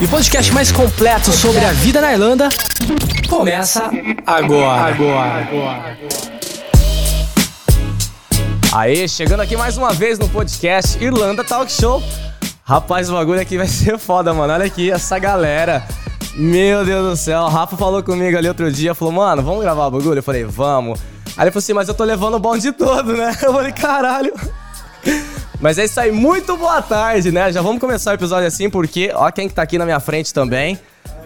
E o podcast mais completo sobre a vida na Irlanda começa agora. Agora. Aê, chegando aqui mais uma vez no podcast Irlanda Talk Show. Rapaz, o bagulho aqui vai ser foda, mano. Olha aqui essa galera. Meu Deus do céu. O Rafa falou comigo ali outro dia, falou, mano, vamos gravar o bagulho? Eu falei, vamos. Aí ele falou assim, mas eu tô levando o bonde todo, né? Eu falei, caralho. Mas é isso aí, muito boa tarde, né? Já vamos começar o episódio assim, porque ó quem que tá aqui na minha frente também,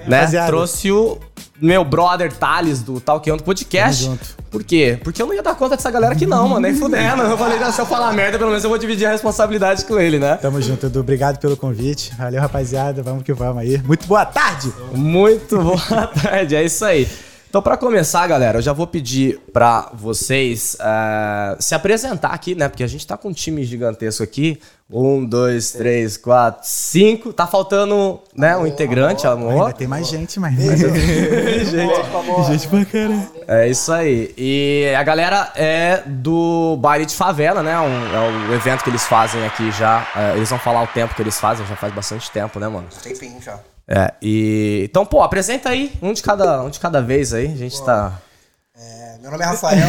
né? Rapaziada. Trouxe o meu brother Thales do Talkando Podcast. Tamo junto. Por quê? Porque eu não ia dar conta dessa galera aqui não, mano, nem fudendo. Eu falei, "Não, se eu falar merda, pelo menos eu vou dividir a responsabilidade com ele, né? Tamo junto, Edu. Obrigado pelo convite. Valeu, rapaziada. Vamos que vamos aí. Muito boa tarde! Muito boa tarde, é isso aí. Então, pra começar, galera, eu já vou pedir pra vocês eh, se apresentar aqui, né? Porque a gente tá com um time gigantesco aqui. Um, dois, três, quatro, cinco. Tá faltando, né, um integrante, amor. Ainda tem mais gente, mas. gente, gente pra caralho. É isso aí. E a galera é do baile de favela, né? Um- é o evento que eles fazem aqui já. É, eles vão falar o tempo que eles fazem, já faz bastante tempo, né, mano? Tempinho já. É, e. Então, pô, apresenta aí, um de cada, um de cada vez aí. A gente tá. Meu nome é Rafael.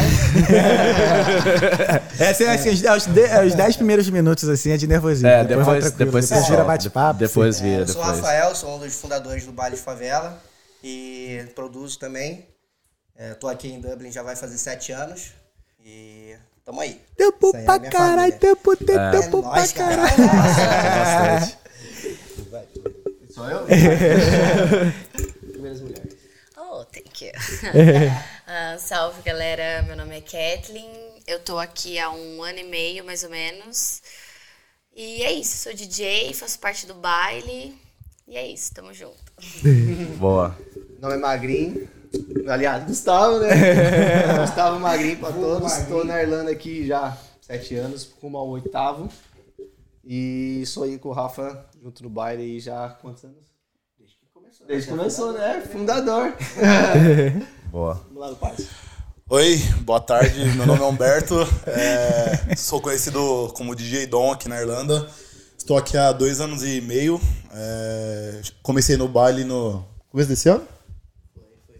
É assim, os, os de- é, os 10 primeiros minutos, assim, é de nervosismo. É, depois, depois, depois você vira solta. bate-papo. Depois vira, Eu sou o depois. Rafael, sou um dos fundadores do Baile de Favela e produzo também. É, tô aqui em Dublin já vai fazer sete anos e tamo aí. Tempo aí é pra caralho, tempo, tem É. tempo É pra nóis, cara. caralho. Bastante. Oh, thank you. Ah, salve, galera. Meu nome é Kathleen. Eu tô aqui há um ano e meio, mais ou menos. E é isso. Sou DJ, faço parte do baile. E é isso. Tamo junto. Boa. Meu nome é Magrinho. Aliás, Gustavo, né? Gustavo Magrinho pra todos. Tô na Irlanda aqui já há sete anos, rumo ao oitavo. E sou aí com o Rafa junto no baile aí já há quantos anos? Desde que começou. Desde que começou, né? Fundador. Boa. Vamos lá no Paz. Oi, boa tarde. Meu nome é Humberto. é, sou conhecido como DJ Dom aqui na Irlanda. Estou aqui há dois anos e meio. é, comecei no baile no começo desse ano.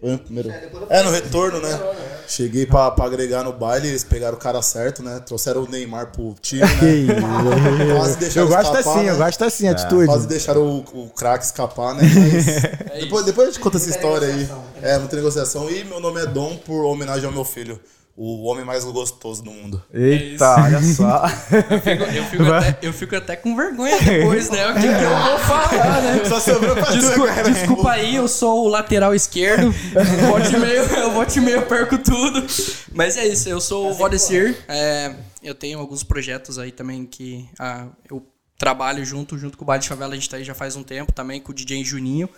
Foi no primeiro. É, no retorno, né? Cheguei pra, pra agregar no baile, eles pegaram o cara certo, né? Trouxeram o Neymar pro time, né? Quase deixaram Eu gosto escapar, assim, né? eu gosto assim, atitude. Quase deixaram o, o craque escapar, né? Mas depois, depois a gente conta essa história aí. É, muita negociação. E meu nome é Dom por homenagem ao meu filho. O homem mais gostoso do mundo. Eita, olha só. Eu fico, até, eu fico até com vergonha depois, né? O que, que eu vou falar, né? Só sobrou pra tu Desculpa, agora. desculpa aí, eu sou o lateral esquerdo. Vote meio, eu vote meio, eu perco tudo. Mas é isso, eu sou o Vodecir. É, eu tenho alguns projetos aí também que ah, eu trabalho junto, junto com o Baile de Favela, a gente tá aí já faz um tempo também, com o DJ Juninho.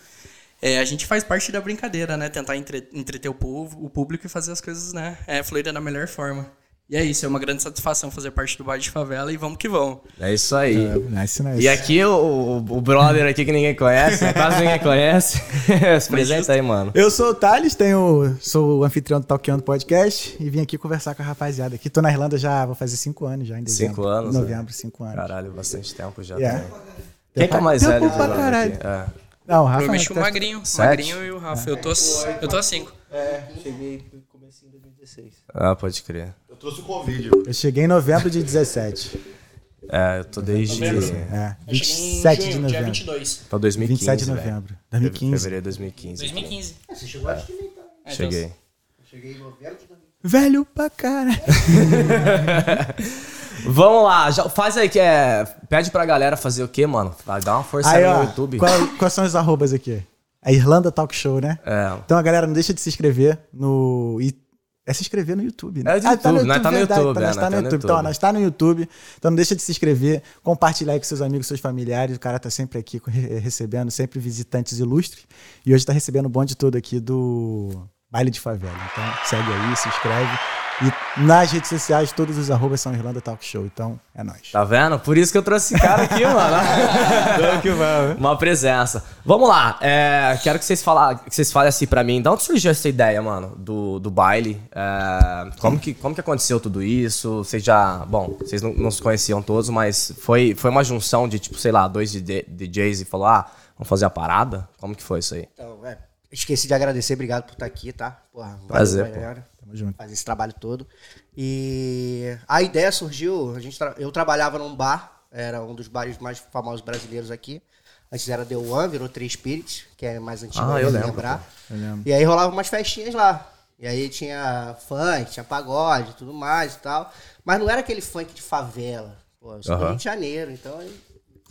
É, a gente faz parte da brincadeira, né? Tentar entre- entreter o povo, o público e fazer as coisas, né? É, fluírem da melhor forma. E é isso, é uma grande satisfação fazer parte do Baile de Favela e vamos que vamos. É isso aí. Nice, nice. E aqui o, o, brother aqui que ninguém conhece, né? quase ninguém conhece. Se apresenta aí, mano. Eu sou o Thales, tenho, sou o anfitrião do Talkando Podcast e vim aqui conversar com a rapaziada. Aqui tô na Irlanda já, vou fazer cinco anos já em dezembro. Cinco anos, Em né? novembro, cinco anos. Caralho, bastante tempo já. Yeah. também. Quem que é mais Tempo velho de pra caralho. aqui? É. Não, o Rafa... Provavelmente o tá- Magrinho. O? Magrinho e o Rafa. Eu tô, eu tô a cinco. É, cheguei no comecinho de 2016. Ah, pode crer. Eu trouxe o Covid. Eu cheguei em novembro de 17. É, eu tô desde. É, 27 de Dia novembro. 22. Tô 2015. 27 de novembro. 2015. Fevereiro de 2015. 2015. Você chegou antes de mim, então. Cheguei. Cheguei em novembro de 2016. Velho pra caralho. Vamos lá, já, faz aí que é. Pede pra galera fazer o quê, mano? Vai dar uma força Aí, aí ó, no YouTube. qual- quais são os arrobas aqui? A Irlanda Talk Show, né? É. Então a galera não deixa de se inscrever no. É se inscrever no YouTube, né? É do YouTube, nós tá no verdade, YouTube, então é, nós tá no tá no YouTube. Então, YouTube. nós tá no YouTube. Então não deixa de se inscrever, compartilhar aí com seus amigos, seus familiares. O cara tá sempre aqui re- recebendo, sempre visitantes ilustres. E hoje tá recebendo o bonde todo aqui do Baile de Favela. Então segue aí, se inscreve. E nas redes sociais, todos os arrobas são Irlanda Talk Show. Então é nóis. Tá vendo? Por isso que eu trouxe esse cara aqui, mano. Vamos que vamos. Uma presença. Vamos lá. é, quero que vocês, falar, que vocês falem assim pra mim. De onde surgiu essa ideia, mano? Do, do baile? É, como, que, como que aconteceu tudo isso? Vocês já. Bom, vocês não, não se conheciam todos, mas foi, foi uma junção de, tipo, sei lá, dois DJ DJs e falou: ah, vamos fazer a parada? Como que foi isso aí? Então, é, esqueci de agradecer, obrigado por estar aqui, tá? Porra, valeu, Prazer, pô. galera. Tamo junto. Fazer esse trabalho todo. E a ideia surgiu, a gente tra- eu trabalhava num bar, era um dos bares mais famosos brasileiros aqui. Antes era The One, virou Três Spirits, que é mais antigo, Ah, eu de lembro, lembrar. Eu lembro. E aí rolava umas festinhas lá. E aí tinha funk, tinha pagode tudo mais e tal. Mas não era aquele funk de favela. Pô, eu sou do Aham. Rio de Janeiro, então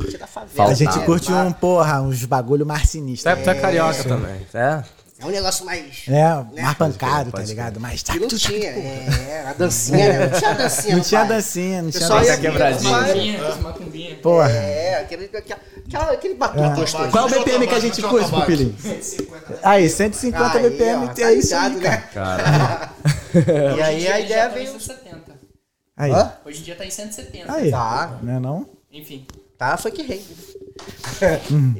aí da favela. A gente Faltava. curte Bar- um, porra, uns bagulho mais sinistro. Tu é, tu é carioca também. É? É um negócio mais. É, mais pancado, tá ligado? Mais Que não tinha. É, a dancinha, né? Não tinha dancinha. Não tinha dancinha, não tinha dancinha. quebradinha. Macumbinha. Porra. É, aquele, aquele, aquela- aquele batom gostoso. Qual é o BPM que a gente curte, pupilinho? Aí, 150 Aí, BPM, ó, é tá isso aí, ligado, cara. né? Cara. E aí a ideia tá veio. 170. Aí, Hã? Hoje em dia tá em 170. aí. Tá. Não é não? Enfim. Tá, foi que rei.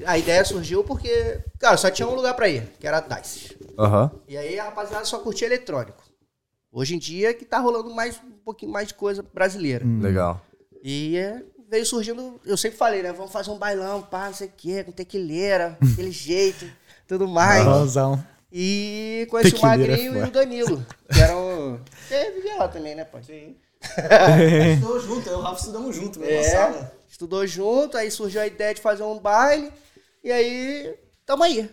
A ideia surgiu porque, cara, só tinha um lugar pra ir, que era a Dice. Aham. E aí a rapaziada só curtia eletrônico. Hoje em dia que tá rolando mais um pouquinho mais de coisa brasileira. Legal. E é, veio surgindo, eu sempre falei, né? Vamos fazer um bailão, pá, não sei o quê, com tequileira, aquele jeito, tudo mais. Rosão. E conheci o Tequileira Magrinho e foda. o Danilo, que eram. Você vivia lá também, né, pai? Sim. Estudou junto, eu e o Rafa estudamos junto, mesmo É, sala. Estudou junto, aí surgiu a ideia de fazer um baile, e aí, tamo aí.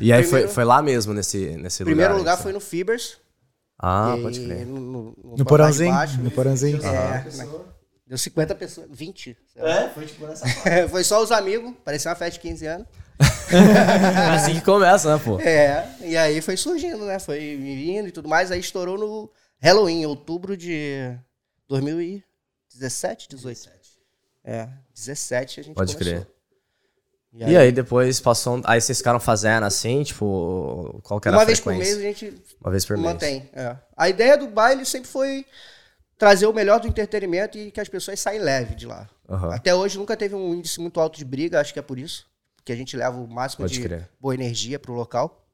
E aí foi, Primeiro- foi lá mesmo, nesse, nesse lugar? Primeiro lugar foi no Fibers. Ah, e pode crer. No, no, No porãozinho? baixo. No porãozinho? É, né? Deu 50 pessoas, 20. sei lá. É, foi tipo nessa Foi só os amigos, parecia uma festa de 15 anos. assim que começa, né, pô? É, e aí foi surgindo, né? Foi vindo e tudo mais. Aí estourou no Halloween, outubro de 2017, 18. É, 17 a gente Pode começou. crer. E aí depois passou. um- Aí vocês ficaram fazendo assim, tipo. Qual que era Uma vez por mês a gente Uma vez por mês. mantém. é. A ideia do baile sempre foi trazer o melhor do entretenimento e que as pessoas saem leve de lá. Aham. Até hoje nunca teve um índice muito alto de briga, acho que é por isso. Que a gente leva o máximo Pode de crer. boa energia pro local.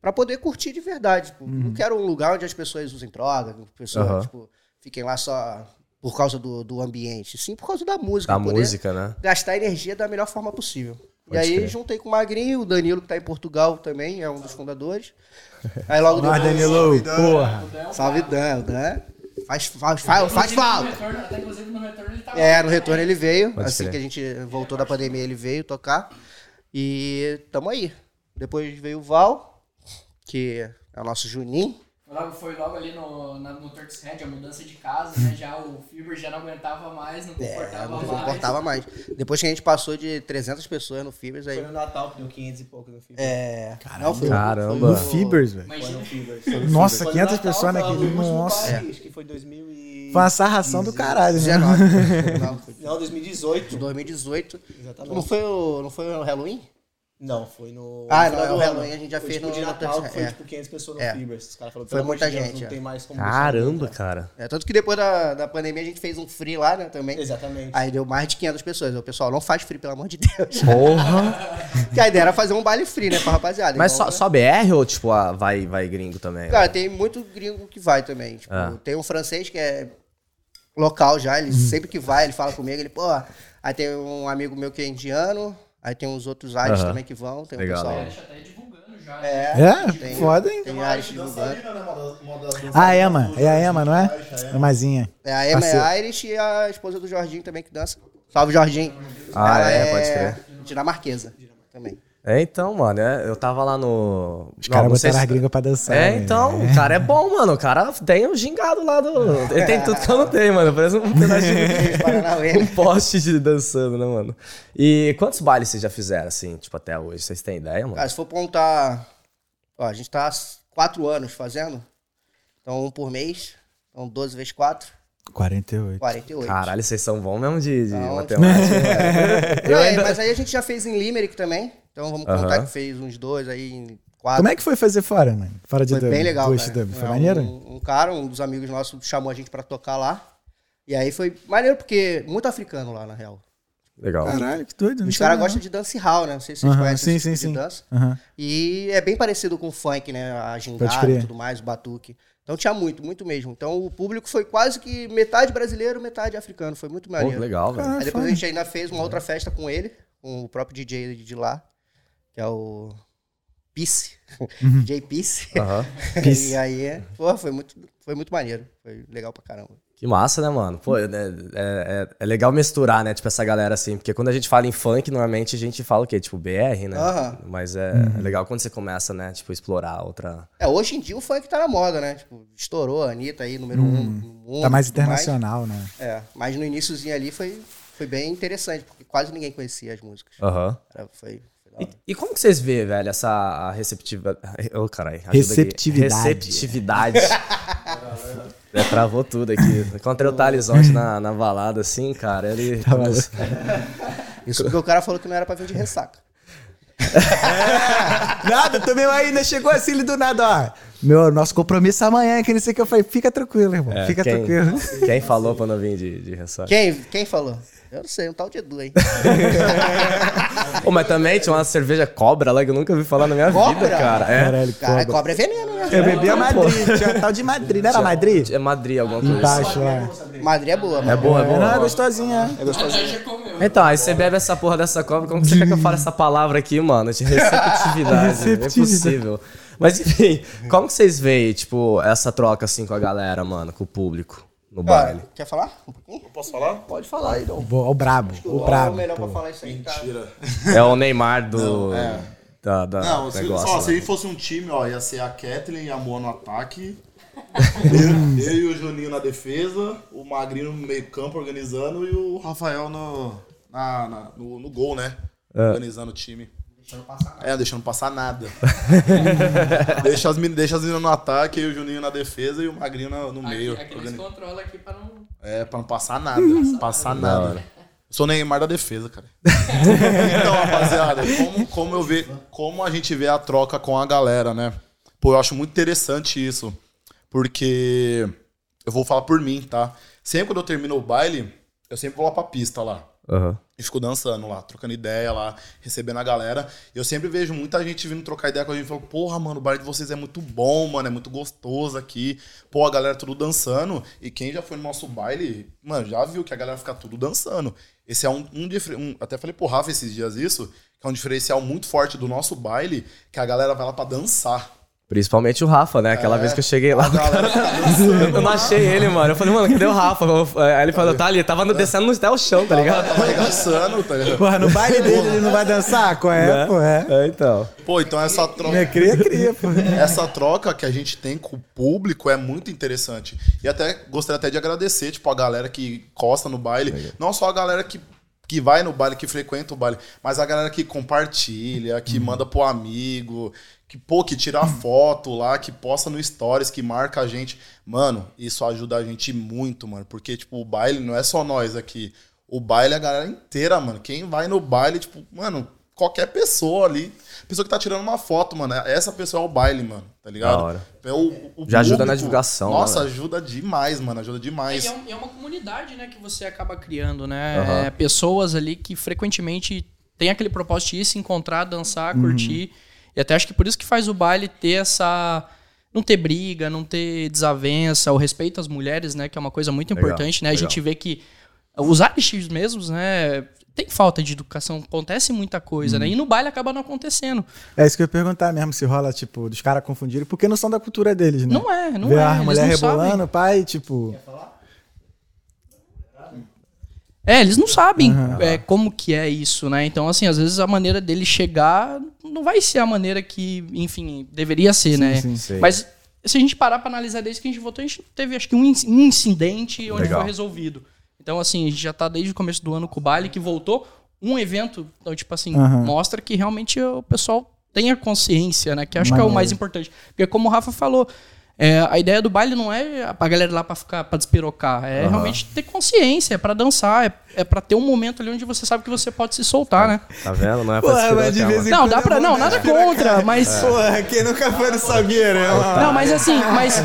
Pra poder curtir de verdade. Tipo, Não quero um lugar onde as pessoas usem droga, pessoas Uhum. Tipo, fiquem lá só por causa do, do ambiente. Sim, por causa da música. Da poder música, né? Gastar energia da melhor forma possível. Pode e aí crer. juntei com o Magrinho, o Danilo, que tá em Portugal também, é um dos fundadores. Aí logo depois. Danilo, porra. Salve Dan, o Dan. Faz, faz, faz, faz falta. no retorno- Até inclusive no retorno ele tava É, lá no retorno ele veio. Pode assim crer. que a gente voltou da pandemia, ele veio tocar. E tamo aí. Depois veio o Val, que é o nosso Juninho. Foi logo, foi logo ali no, na, no Turks Head, a mudança de casa, né? Já o Fiber já não aguentava mais, não É, comportava não mais. comportava mais. Depois que a gente passou de 300 pessoas no Fibers, aí. Foi no Natal que deu 500 e pouco no Fibers. É. Não, foi, Caramba. No Fibers, velho. Foi no Fibers. No Nossa, Fibers. 500 Foi no Natal, pessoas naquele- nossa. baile, Acho que foi 2000 e... Foi uma sarração do caralho, né? 19. Não, foi Não, 2018. 2018. Exatamente. Não foi o, não foi o Halloween? Não, foi no... Ah, no não, é o. Halloween, a gente já Foi, fez tipo, no- de Natal, que foi é. tipo 500 pessoas no É. Fibers. Os caras falaram, Foi muita Deus, gente, Não é. tem mais como... Caramba, cara. É, tanto que depois da, da pandemia a gente fez um free lá, né, também. Exatamente. Aí deu mais de 500 pessoas. O pessoal, não faz free, pelo amor de Deus. Porra! que a ideia era fazer um baile free, né, pra rapaziada. Mas Então, só, só BR ou, tipo, ah, vai, vai gringo também? Cara, tem muito gringo que vai também. Tipo, Ah. tem um francês que é local já, ele sempre que vai, ele fala comigo, ele, pô, aí tem um amigo meu que é indiano, aí tem uns outros Aham. também que vão, tem Legal, pessoal. Já tá aí divulgando já. É, É? tem, Foda, hein? tem Aires divulgando. Ah, é, Emma. É a Emma, não é? Emazinha. É, a Emma é Irish e a esposa do Jorginho também que dança. Salve, Jorginho. Ah, é, pode crer. Dinamarquesa também. É, então, mano, é, eu tava lá no. Os caras botaram se- as gringas pra dançar. É, né? então, o cara é bom, mano. O cara tem o gingado lá do. Ele tem tudo que eu não tenho, mano. Parece um pedacinho Paranauê. um poste de dançando, né, mano? E quantos bailes vocês já fizeram, assim, tipo, até hoje? Vocês têm ideia, mano? Cara, se for contar. Ó, a gente tá há quatro anos fazendo. Então, um por mês. Então, 12 vezes 4, 48. 48. Caralho, vocês são bons mesmo de, de Não, matemática. Não, é, mas aí a gente já fez em Limerick também. Então vamos contar que fez uns dois aí em quatro. Como é que foi fazer fora, mano? Fora de Foi dub? bem legal, cara. dub. Foi É, maneiro? Um, um cara, um dos amigos nossos, chamou a gente pra tocar lá. E aí foi maneiro, porque muito africano lá, na real. Legal. Caralho, que doido. Os caras gostam de dancehall, né? Não sei se vocês Aham, conhecem sim, esse sim, tipo sim. de dança. Aham. E é bem parecido com o funk, né? A gingada e tudo mais, o batuque. Então tinha muito, muito mesmo. Então o público foi quase que metade brasileiro, metade africano. Foi muito Pô, maneiro. que legal, velho. Aí depois a gente ainda fez uma outra festa com ele, com o próprio DJ de lá, que é o Peace. Uhum. DJ Peace. Aham. e aí, pô, foi muito, foi muito maneiro. Foi legal pra caramba. Que massa, né, mano? Pô, é, é- é- é legal misturar, né? Tipo, essa galera assim. Porque quando a gente fala em funk, normalmente a gente fala o quê? Tipo, BR, né? Aham. Mas é, Uhum. é legal quando você começa, né? Tipo, explorar outra. É, hoje em dia o funk tá na moda, né? Tipo, estourou a Anitta aí, número um no mundo. Tá mais internacional, né? É, mas no iníciozinho ali foi, foi bem interessante, porque quase ninguém conhecia as músicas. Aham. Era- foi, E, e como que vocês vê, velho, essa receptiva... Ô, caralho. ajuda aqui. Receptividade. Receptividade. É, travou tudo aqui. Encontrei o Thales ontem na, na balada, assim, cara. Ele. Tá maluco. Isso porque o cara falou que não era pra vir de ressaca. Nada, também ainda chegou assim ele do nada, ó. Meu, nosso compromisso amanhã, que não sei o que eu falei. Fica tranquilo, irmão. É, Fica quem, tranquilo. Quem falou pra não vir de, de ressaca? Quem, quem falou? Eu não sei, um tal de Edu, hein? Mas também tinha uma cerveja cobra lá que eu nunca ouvi falar na minha Cobra? vida, cara. É. Caralho, Cara, cobra. cobra é veneno, né? Eu bebi a Madrid, tinha tal de Madrid, não era Madrid? É Madrid, alguma coisa. Embaixo lá. Madrid é boa, É mano. boa, é É, não, é boa. gostosinha. É gostosinho. Então, aí você bebe essa porra dessa cobra, como que você quer que eu fale essa palavra aqui, mano? De receptividade. É impossível. Mas enfim, como que vocês veem, tipo, essa troca assim com a galera, mano, com o público no baile? Cara, quer falar? Um pouquinho? Posso falar? Pode falar aí, Dom. Boa, o brabo, o O brabo. melhor pô. pra falar isso aí, tá? Mentira. É o Neymar do. é. Da, da Não, se, negócio. só, se ele fosse um time, ó, ia ser a Kathleen e a Moa no ataque. eu, eu e o Juninho na defesa, o Magrinho no meio campo organizando e o Rafael no, na, na- no, no gol, né? Organizando o time. É, deixando passar nada. deixa, as, deixa as meninas no ataque, e o Juninho na defesa e o Magrinho no, no meio. Aqui, organi- eles controlam aqui pra não. É, pra não passar nada. passar nada. Eu sou o Neymar da defesa, cara. então, rapaziada, como, como, eu ve, como a gente vê a troca com a galera, né? Pô, eu acho muito interessante isso. Porque eu vou falar por mim, tá? Sempre quando eu termino o baile, eu sempre vou lá pra pista lá. Aham. E fico dançando lá, trocando ideia lá, recebendo a galera. E eu sempre vejo muita gente vindo trocar ideia com a gente. Falando, porra, mano, o baile de vocês é muito bom, mano, é muito gostoso aqui. Pô, a galera tudo dançando. E quem já foi no nosso baile, mano, já viu que a galera fica tudo dançando. Esse é um, um, um Até falei pro Rafa esses dias isso, que é um diferencial muito forte do nosso baile, que a galera vai lá pra dançar. Principalmente o Rafa, né? Aquela É. vez que eu cheguei lá. A galera fica dançando. Eu não achei ele, mano. Eu falei, mano, cadê o Rafa? Aí ele falou, tá ali, tava no- descendo no- até o chão, tá ligado? Tava arregaçando, tá ligado? Porra, no baile dele ele não vai dançar? Qual é, Né? pô? É. É, então. Pô, então essa troca. Minha cria, cria, pô. essa troca que a gente tem com o público é muito interessante. E até gostaria até de agradecer, tipo, a galera que costa no baile. Não só a galera que, que vai no baile, que frequenta o baile, mas a galera que compartilha, que manda pro amigo, que, pô, que tira foto lá, que posta no stories, que marca a gente. Mano, isso ajuda a gente muito, mano. Porque, tipo, o baile não é só nós aqui. O baile é a galera inteira, mano. Quem vai no baile, tipo, mano, qualquer pessoa ali. Pessoa que tá tirando uma foto, mano. Essa pessoa é o baile, mano. Tá ligado? Da hora. É o, o Já ajuda na público. divulgação, Nossa, né, ajuda demais, mano. Ajuda demais. É, é uma comunidade, né, que você acaba criando, né? Aham. É, pessoas ali que frequentemente têm aquele propósito de ir se encontrar, dançar, Uhum. E até acho que por isso que faz o baile ter essa. Não ter briga, não ter desavença, o respeito às mulheres, né? Que é uma coisa muito Legal, importante, né? A legal. gente vê que os artistas mesmos, né? Tem falta de educação, acontece muita coisa, Uhum. né? E no baile acaba não acontecendo. É isso que eu ia perguntar mesmo, se rola, tipo, dos caras confundirem, porque não são da cultura deles, né? Não é, não Ver é. a eles mulher não rebolando, sabem. o pai, tipo. É, eles não sabem é, como que é isso, né? Então, assim, às vezes a maneira dele chegar não vai ser a maneira que, enfim, deveria ser, né? sim, sim. Mas se a gente parar pra analisar desde que a gente votou, a gente teve, acho que, um inc- incidente onde Legal. foi resolvido. Então, assim, a gente já tá desde o começo do ano com o baile que voltou. Um evento, então, tipo assim, Aham. mostra que realmente o pessoal tem a consciência, né? Que acho que é o Maneiro. mais importante. Porque como o Rafa falou, É, a ideia do baile não é pra galera ir lá pra ficar pra despirocar, é Aham. realmente ter consciência, é pra dançar, é, é pra ter um momento ali onde você sabe que você pode se soltar, né? Tá vendo? Não é pra mas de vez em Não, dá é pra. bom Não, nada contra, mas. Porra, quem nunca foi no Salgueiro, é uma... Não, mas assim, mas,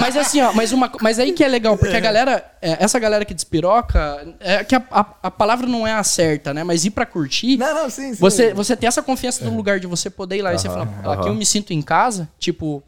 mas assim, ó, mas, uma, mas aí que é legal, porque a galera, é, essa galera que despiroca, é que a, a, a palavra não é a certa, né? Mas ir pra curtir, Não, não, sim, sim. você, você ter essa confiança do lugar de você poder ir lá e você falar, aqui eu me sinto em casa, tipo.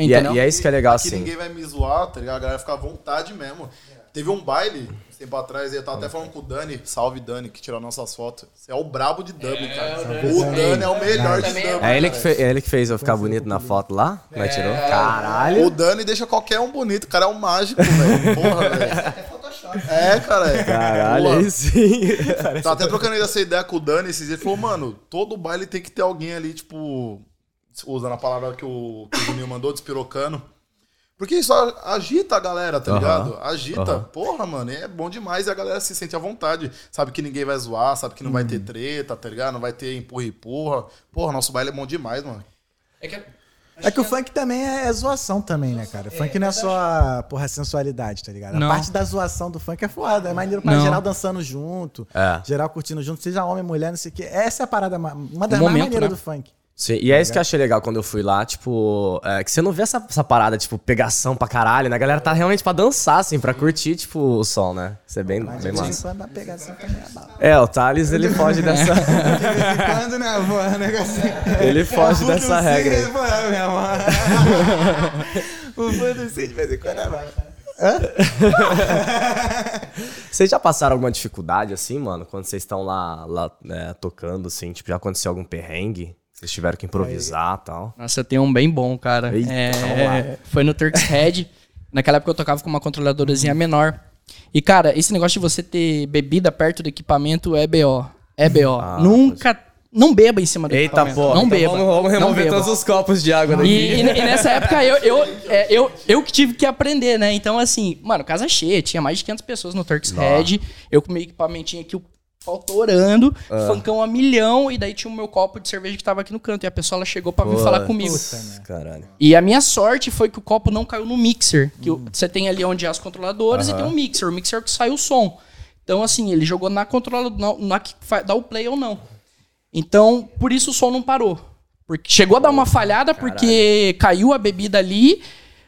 E é, Entendeu? e é isso que é legal, Aqui assim. ninguém vai me zoar, tá ligado? A galera fica à vontade mesmo. Teve um baile, um tempo atrás, eu tava até falando com o Dani, salve Dani, que tirou nossas fotos. Você é o brabo de Dublin, cara. O Dani é o melhor de Dublin. É ele, que cara. fe- é ele que fez eu ficar bonito na foto lá? É, tirou? Caralho. O Dani deixa qualquer um bonito, o cara é um mágico, velho. Porra, velho. É, cara. É. Caralho, Porra. aí sim. Tava até trocando essa ideia com o Dani esses dias. Ele falou, mano, todo baile tem que ter alguém ali, tipo. Usando a palavra que o, que o Juninho mandou, despirocando. Porque isso agita a galera, tá Aham. ligado? Agita. Aham. Porra, mano, é bom demais e a galera se sente à vontade. Sabe que ninguém vai zoar, sabe que não vai ter treta, tá ligado? Não vai ter empurra e empurra. Porra, nosso baile é bom demais, mano. É que o funk também é, é zoação também, né, cara? O funk não é só, porra, sensualidade, tá ligado? Não. A parte da zoação do funk é foda. É maneiro pra Não. geral dançando junto, É. geral curtindo junto, seja homem, mulher, não sei o quê. Essa é a parada, ma- uma das mais momento, maneiras né? do funk. Sim, e é isso que eu achei legal quando eu fui lá, tipo, é, que você não vê essa, essa parada, tipo, pegação pra caralho, né? A galera tá realmente pra dançar, assim, pra curtir, tipo, o som, né? Isso é bem, Mas bem massa. quando a pegação também é bala. É, o Thales, ele foge dessa. De vez em quando, né, porra, negocinho. Ele foge dessa regra porra, meu amor. O fã do Sim, de vez em quando é bala. Vocês já passaram alguma dificuldade, assim, mano, quando vocês estão lá, lá né, tocando, assim? Tipo, já aconteceu algum perrengue? Vocês tiveram que improvisar e tal? Nossa, eu tenho um bem bom, cara. Eita, É, foi no Turk's Head. Naquela época eu tocava com uma controladorazinha menor. E, cara, esse negócio de você ter bebida perto do equipamento é BO. É BO. Ah, Nunca. Não beba em cima do Eita, equipamento. pô. Não então beba. Vamos, vamos remover beba. todos os copos de água daqui. E, e- e nessa época eu, eu, é, eu, eu que tive que aprender, né? Então, assim, mano, casa cheia, tinha mais de 500 pessoas no Turk's Head. Eu com meu equipamentinho aqui, o pau torando, Ah. funkão a milhão, e daí tinha o meu copo de cerveja que tava aqui no canto. E a pessoa ela chegou pra vir falar comigo. Putz, Caralho. E a minha sorte foi que o copo não caiu no mixer. Que o- você tem ali onde é as controladoras e tem um mixer. O mixer é o que sai o som. Então, assim, ele jogou na controladora, na, na que dá o play ou não. Então, por isso o som não parou. Porque chegou a dar uma falhada porque caiu a bebida ali,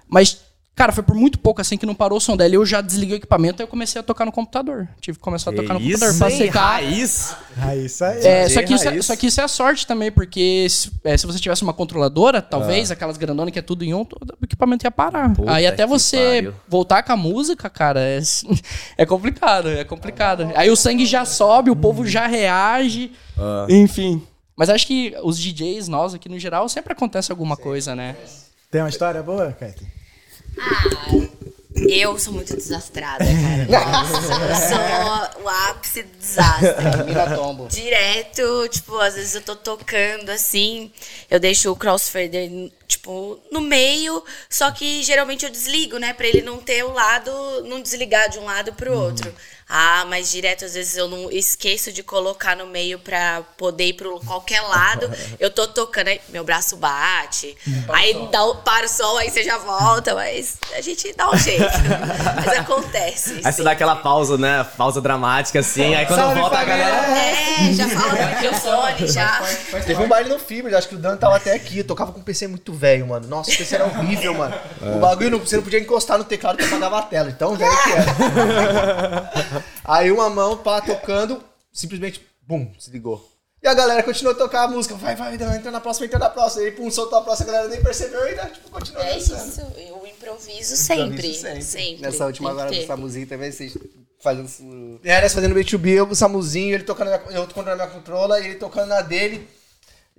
mas, cara, foi por muito pouco assim que não parou o som dela. Eu já desliguei o equipamento e eu comecei a tocar no computador. Tive que começar a tocar no isso, computador pra secar. Raiz. Ah, isso aí. É, só, que isso é, raiz. só que isso é a sorte também, porque se, é, se você tivesse uma controladora, talvez, aquelas grandonas que é tudo em um, todo o equipamento ia parar. Puta Aí até você pariu. voltar com a música, cara, é, é complicado, é complicado. Aí o sangue já sobe, o povo já reage, Ah. enfim. Mas acho que os DJs, nós aqui no geral, sempre acontece alguma coisa, né? Tem uma história boa, Katy? Eu sou muito desastrada, cara. Nossa, eu sou o ápice do desastre. Mira tombo. Direto, tipo, às vezes eu tô tocando assim, eu deixo o crossfader, tipo, no meio, só que geralmente eu desligo, né? Pra ele não ter o lado, não desligar de um lado pro outro. Ah, mas direto, às vezes eu não esqueço de colocar no meio pra poder ir pro qualquer lado. Eu tô tocando, aí meu braço bate, aí dá o, para o sol, aí você já volta, mas a gente dá um jeito. Mas acontece. Aí você dá aquela pausa, né? Pausa dramática, assim. Aí quando Salve, volta a galera. É, já fala no microfone, já. Teve um baile no Fibers, acho que o Dan tava até aqui. Eu tocava com um PC muito velho, mano. Nossa, o PC era horrível, mano. O bagulho, não, você não podia encostar no teclado que apagava a tela. Então, velho que era. Aí uma mão, pá, tocando, simplesmente, bum, desligou. E a galera continuou a tocar a música. Vai, vai, entra na próxima, entra na próxima. Aí, pum, soltou a próxima, a galera nem percebeu e, né, tipo, continuou É isso, eu improviso sempre. Improviso sempre. Nessa última agora do. Samuzinho também, vocês fazendo isso. É, nós fazendo B2B, eu com o Samuzinho, ele tocando na minha, eu controlando a minha controla e ele tocando na dele.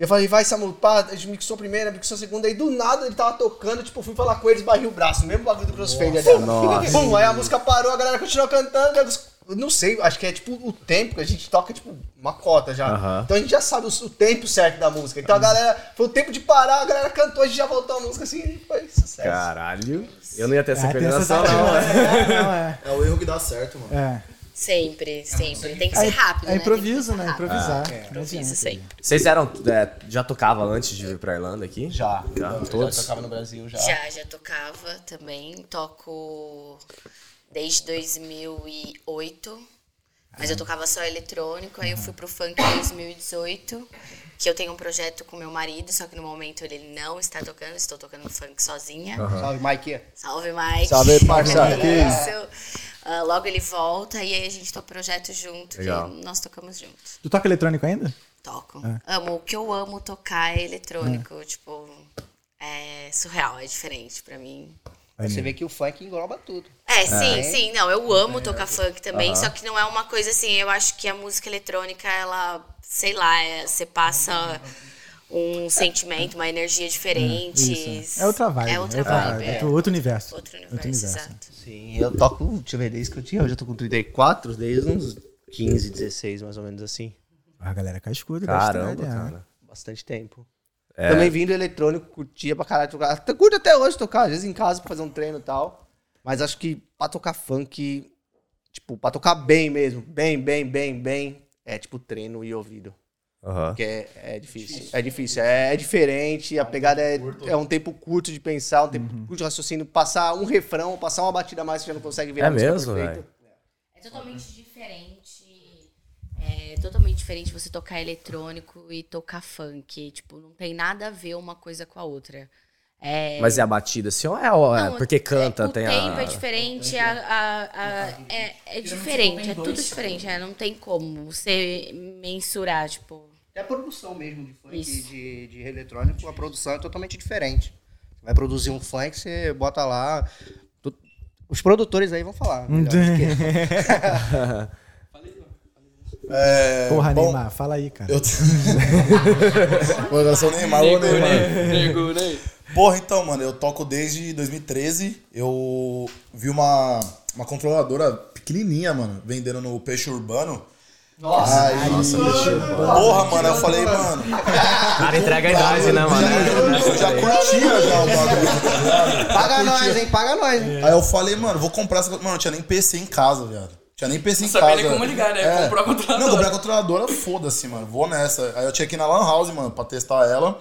Eu falei, vai, Samu, pá, a gente mixou a primeira, mixou a segunda, aí do nada ele tava tocando, tipo, fui falar com eles, barrei o braço, mesmo bagulho do crossfader dela. Nossa. Bum, aí a música parou, a galera continuou cantando, eu não sei, acho que é tipo o tempo que a gente toca, tipo, uma cota já. Então a gente já sabe o, o tempo certo da música. Então a galera, foi o tempo de parar, a galera cantou, a gente já voltou a música assim, e foi sucesso. Caralho. Eu não ia ter essa essa coordenação, não. né? né? Não, é. É o erro que dá certo, mano. É. Sempre, sempre. Tem que ser Aí- rápido, né? improvisa, Tem que ser né? rápido. Improvisar. É, Não Improvisa adianta. sempre. Vocês eram. é, já tocava antes de vir pra Irlanda aqui? Já. Já? Já Todos? tocava no Brasil já. Já, já tocava também. Toco desde 2008. Mas eu tocava só eletrônico. Aí eu fui pro funk em 2018. Que eu tenho um projeto com meu marido, só que no momento ele não está tocando. Estou tocando funk sozinha. Salve, Mike. Salve, Mike. Salve, parça. É Isso. Ah, logo ele volta e aí a gente toca o projeto junto. Legal. Que nós tocamos juntos. Tu toca eletrônico ainda? Toco. Amo. O que eu amo tocar é eletrônico. Tipo, é surreal, é diferente pra mim. Você vê que o funk engloba tudo. É, sim, sim. Não, eu amo tocar funk também, só que não é uma coisa assim, eu acho que a música eletrônica, ela, sei lá, é- você passa um sentimento, uma energia diferente. Isso. É outra vibe. É outra outra vibe. Outro, outro universo. Outro universo, exato. Sim, eu toco, deixa eu ver, desde que eu tinha, eu já tô com 34, desde uns 15, 16, mais ou menos assim. A galera cascuda. Caramba, da estrada, cara. Bastante tempo. É. Também vindo eletrônico, curtia pra caralho tocar. Curto até hoje tocar, às vezes em casa pra fazer um treino e tal. Mas acho que pra tocar funk, tipo, pra tocar bem mesmo, bem, bem, bem, bem, é tipo treino e ouvido. Aham. Porque é, é difícil. É difícil, é, é diferente, a pegada é, é um tempo curto de pensar, um tempo curto de raciocínio. Passar um refrão, passar uma batida a mais, você já não consegue virar É a música mesmo, velho? É totalmente diferente. É totalmente diferente você tocar eletrônico e tocar funk. Tipo, não tem nada a ver uma coisa com a outra. É, Mas é a batida assim ou é, ou é Não, porque canta, o tem tempo a. é diferente, a, a- a- é, é diferente, é tudo diferente, é, não tem como você mensurar, tipo. Até a produção mesmo de funk Isso. de, de eletrônico, a produção é totalmente diferente. Você vai produzir um funk, você bota lá. tu- Os produtores aí vão falar. É, Porra, bom, Neymar, fala aí, cara. Eu... Pô, agora sou o Neymar, ô Neymar. Segurei. Porra, então, mano, eu toco desde 2013. Eu vi uma, uma controladora pequenininha, mano, vendendo no Peixe Urbano. Nossa, Aí, Porra, mano, eu falei, mano. Cara, entrega a idade, né, mano? Eu já curtia já o bagulho, tá ligado? Paga nós, hein? Paga nós, hein? Aí eu falei, mano, vou comprar essa. Mano, não tinha nem PC em casa, viado. Tinha nem PC em Não sabia casa. nem como ligar, né? Comprou a controladora. Não, comprei a controladora, foda-se, mano. Vou nessa. Aí eu tinha que ir na Lan House, mano, pra testar ela.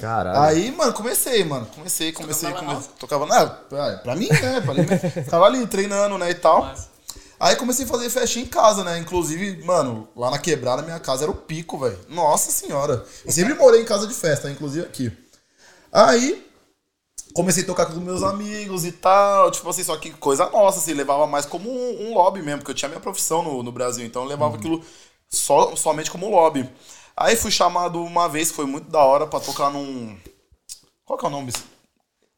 Caralho. Aí, mano, comecei, mano. Comecei, comecei, comecei. Tocava. Não, pra- pra mim, né? Pra mim, ficava ali treinando, né, e tal. Aí comecei a fazer festinha em casa, né? Inclusive, mano, lá na quebrada, minha casa era o pico, velho. Nossa senhora. Eu sempre morei em casa de festa, inclusive aqui. Aí, comecei a tocar com meus amigos e tal. Tipo assim, só que coisa nossa, assim, levava mais como um, um lobby mesmo, porque eu tinha minha profissão no, no Brasil, então eu levava aquilo só, somente como lobby. Aí fui chamado uma vez, que foi muito da hora, pra tocar num. Qual que é o nome?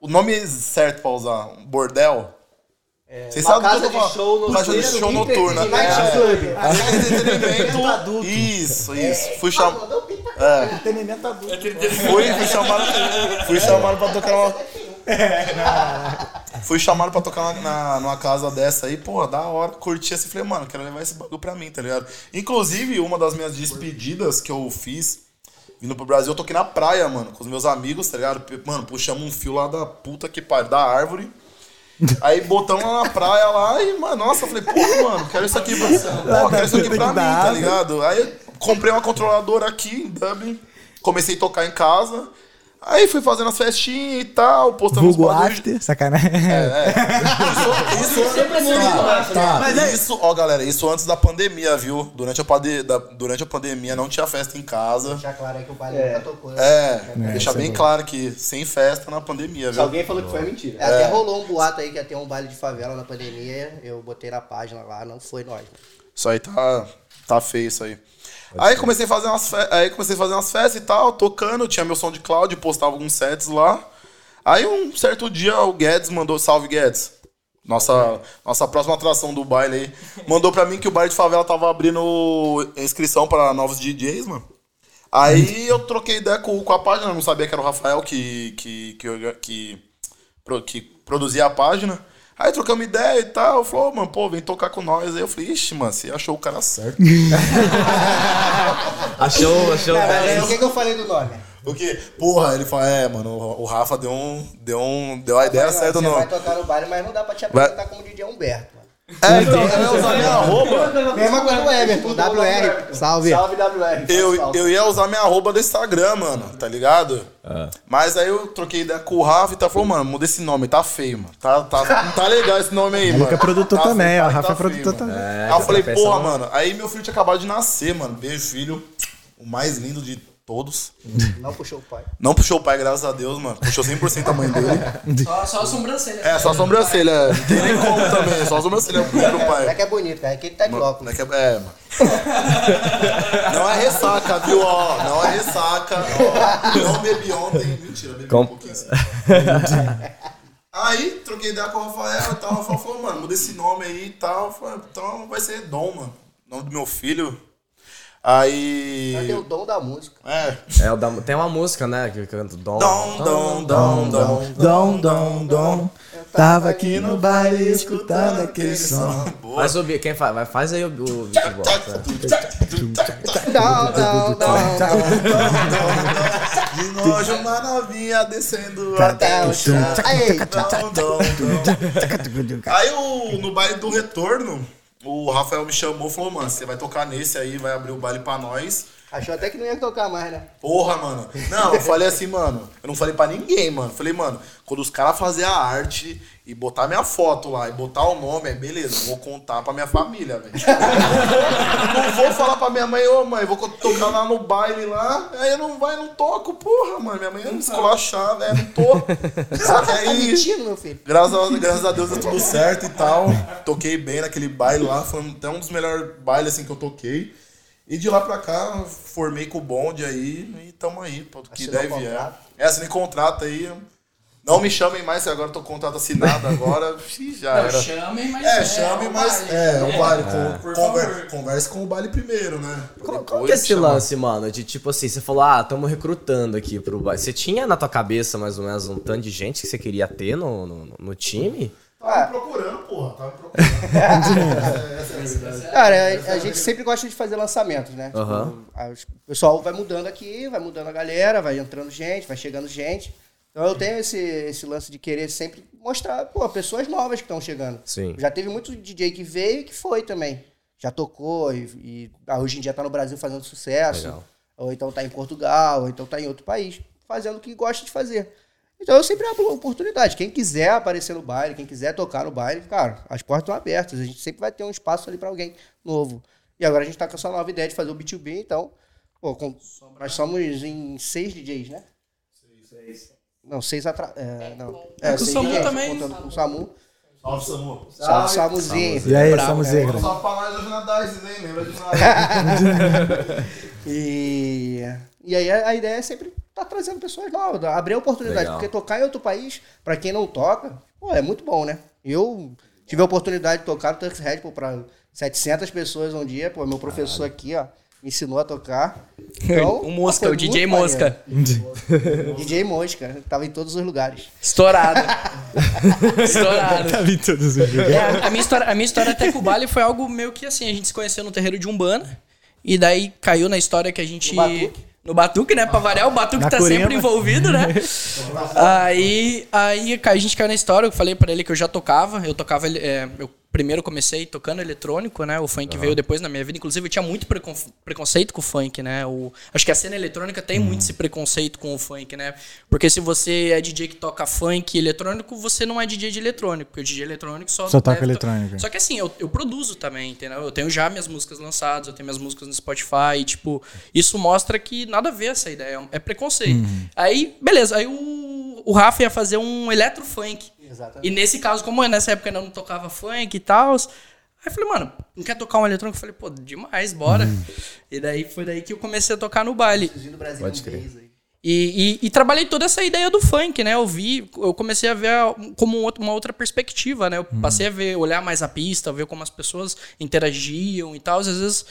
O nome certo pra usar? Um bordel? Vocês uma sabem do que casa eu tô de falando. show Uma casa de noturno, show noturna. de night É. club. Casa de entretenimento. Isso, isso. Fui chamado. É. Entretenimento adulto. Fui, fui chamado, fui chamado pra tocar uma. Fui chamado pra tocar na, na- numa casa dessa aí, pô, da hora, curti assim, falei, mano, quero levar esse bagulho pra mim, tá ligado? Inclusive, uma das minhas despedidas que eu fiz, vindo pro Brasil, eu toquei na praia, mano, com os meus amigos, tá ligado? Mano, puxamos um fio lá da puta que pariu, da árvore. Aí botamos lá na praia lá e, mano, nossa, eu falei, pô, mano, quero isso aqui pra, pô, quero isso aqui pra mim, tá ligado? Aí comprei uma controladora aqui em Dublin, comecei a tocar em casa. Aí fui fazendo as festinhas e tal, postando Vulgo bagulho. after, sacanagem. É, Isso, isso, tá, Mas é- isso, ó, galera, isso antes da pandemia, viu? Durante a, pande- da- durante a pandemia não tinha festa em casa. Deixar claro aí que o baile nunca tocou. né? É, deixar é bem bom. claro que sem festa na pandemia, Se viu? alguém falou que foi mentira. É, Até rolou um boato aí que ia ter um baile de favela na pandemia. Eu botei na página lá, não foi nós. né? Isso aí tá, tá feio isso aí. Aí comecei a fazer umas fe- aí comecei a fazer umas festas e tal, tocando, tinha meu som de cloud, postava alguns sets lá. Aí um certo dia o Guedes mandou salve Guedes. Nossa, nossa próxima atração do baile aí. Mandou pra mim que o baile de favela tava abrindo inscrição para novos DJs, mano. Aí eu troquei ideia com, com a página, não sabia que era o Rafael que, que, que, que, que produzia a página. Aí trocamos ideia e tal. Falou, mano, pô, vem tocar com nós. Aí eu falei, ixi, mano, você achou o cara certo. Achou, achou. Mas por que, que eu falei do nome? O quê? Porra, ele falou, é, mano, o o Rafa deu um. Deu, um, deu a ideia certa Você no. vai tocar no baile, mas não dá pra te Vai- apresentar como DJ Humberto. É, então, eu ia usar minha arroba. Mesma coisa do Everton, WR. Salve. Salve WR. Eu, eu ia usar minha arroba do Instagram, mano, tá ligado? Mas aí eu troquei ideia com o Rafa e tá falou, mano, muda esse nome, tá feio, mano. Tá, tá, não tá legal esse nome aí, mano. Luca é produtor Tá também, feio, ó. tá Rafa é feio, produtor também. Aí eu falei, tá porra, pensando- mano. Aí meu filho tinha acabado de nascer, mano. Beijo, filho. O mais lindo de todos. Não puxou o pai. Não puxou o pai, graças a Deus, mano. Puxou 100% a mãe dele. Só, só a sobrancelha. É, só a sobrancelha. Não tem nem como também. Só a sobrancelha pro Não é pai. que é bonito, cara. É que ele tá de óculos. não é, que é, é, mano. Não é ressaca, viu? Ó, não é ressaca. Ó, não bebi ontem. Mentira, bebi Com- um pouquinho. Aí, troquei ideia com o Rafael e tal. O Rafael falou, mano, muda esse nome aí e tal. Falei, então vai ser Dom, mano. Nome do meu filho. Aí. Cadê o dom da música? É. É, o da- tem uma música, né? Que canta Dom. Dom, dom, dom, dom. Dom, dom, dom. Tava aqui no baile escutando aquele som. Faz o quem faz? Vai, faz aí o, o beatbox. né? Dom, dom, dom, De nojo, uma novinha descendo Até o chão. chão. Aí. Dom, dom, dom. Aí o, no baile do retorno, o Rafael me chamou e falou, mano, você vai tocar nesse aí, vai abrir o baile pra nós. Achou até que não ia tocar mais, né? Porra, mano. Não, eu falei assim, mano. Eu não falei pra ninguém, mano. Falei, mano, quando os caras fazer a arte e botar minha foto lá e botar o nome, aí beleza, vou contar pra minha família, velho. Não vou falar pra minha mãe, ô mãe, vou tocar lá no baile lá. Aí eu não vai, não toco, porra, mano. Minha mãe me esculachar, velho, não tô. Só que Tá aí. mentindo, meu filho. Graças a, graças a Deus deu tudo certo e tal. Toquei bem naquele baile lá. Foi até um dos melhores bailes assim que eu toquei. E de lá pra cá, formei com o bonde aí e tamo aí, pô, que Assinou deve é. É, assinei contrato aí. Não me chamem mais, que agora eu tô com contrato assinado agora. Ih, já Não, era. chamem, mas É, é, mas. baile. É, o baile. É, conver- converse com o baile primeiro, né? Qual, qual que é esse chamar. lance, mano? De tipo assim, você falou, ah, tamo recrutando aqui pro baile. Você tinha na tua cabeça mais ou menos um tanto de gente que você queria ter no, no, no time? Tava me procurando, porra. Tava me procurando. É, essa é a verdade. Cara, a, a gente sempre gosta de fazer lançamentos, né? Aham. Tipo, a- o pessoal vai mudando aqui, vai mudando a galera, vai entrando gente, vai chegando gente. Então eu tenho esse, esse lance de querer sempre mostrar, pô, pessoas novas que estão chegando. Sim. Já teve muito DJ que veio e que foi também. Já tocou e, e, ah, hoje em dia tá no Brasil fazendo sucesso. Legal. Ou então tá em Portugal, ou então tá em outro país, fazendo o que gosta de fazer. Então eu sempre abro oportunidade. Quem quiser aparecer no baile, quem quiser tocar no baile, cara, as portas estão abertas. A gente sempre vai ter um espaço ali pra alguém novo. E agora a gente tá com essa nova ideia de fazer o B2B, então, pô, com- nós somos em seis DJs, né? Não, seis atrás. É, não. É, com o seis Samu DJs, também. Contando com o Samu. Salve, Samu. Salve, Samuzinho. E aí, Bravo, Samuzinho? Só pra nós hoje na DICE, hein? Lembra de nada. E, e aí a, a ideia é sempre estar trazendo pessoas novas, abrir a oportunidade. Legal. Porque tocar em outro país, pra quem não toca, pô, é muito bom, né? Eu tive a oportunidade de tocar no Turks Red pô, pra 700 pessoas um dia. Pô, meu professor aqui, ó, me ensinou a tocar. Então, O Mosca, o DJ Mosca. DJ Mosca, tava em todos os lugares. Estourado. Estourado. Tava em todos os jogos. É, a, a minha história, a minha história até com o baile foi algo meio que assim, a gente se conheceu no terreiro de Umbanda, e daí caiu na história que a gente... No Batuque. No Batuque, né? Pra variar, o Batuque Na tá Curema. sempre envolvido, né? aí, aí a gente caiu na história, eu falei pra ele que eu já tocava, eu tocava, ele- é, eu primeiro comecei tocando eletrônico, né? O funk veio depois na minha vida, inclusive eu tinha muito precon- preconceito com o funk, né? O, acho que a cena eletrônica tem muito esse preconceito com o funk, né? Porque se você é DJ que toca funk eletrônico, você não é DJ de eletrônico, porque o DJ eletrônico só Só toca eletrônica. Só que assim, eu, eu produzo também, entendeu? Eu tenho já minhas músicas lançadas, eu tenho minhas músicas no Spotify, e, tipo, isso mostra que nada a ver essa ideia, é preconceito. Aí, beleza, aí o, o Rafa ia fazer um eletrofunk. Exatamente. E nesse caso, como eu, nessa época eu não tocava funk e tal, aí eu falei, mano, não quer tocar um eletrônico? Eu falei, pô, demais, bora. E daí foi daí que eu comecei a tocar no baile. Pode crer. E, e- e trabalhei toda essa ideia do funk, né? Eu vi, eu comecei a ver como um uma outra perspectiva, né? Eu passei a ver, olhar mais a pista, ver como as pessoas interagiam e tal. Às vezes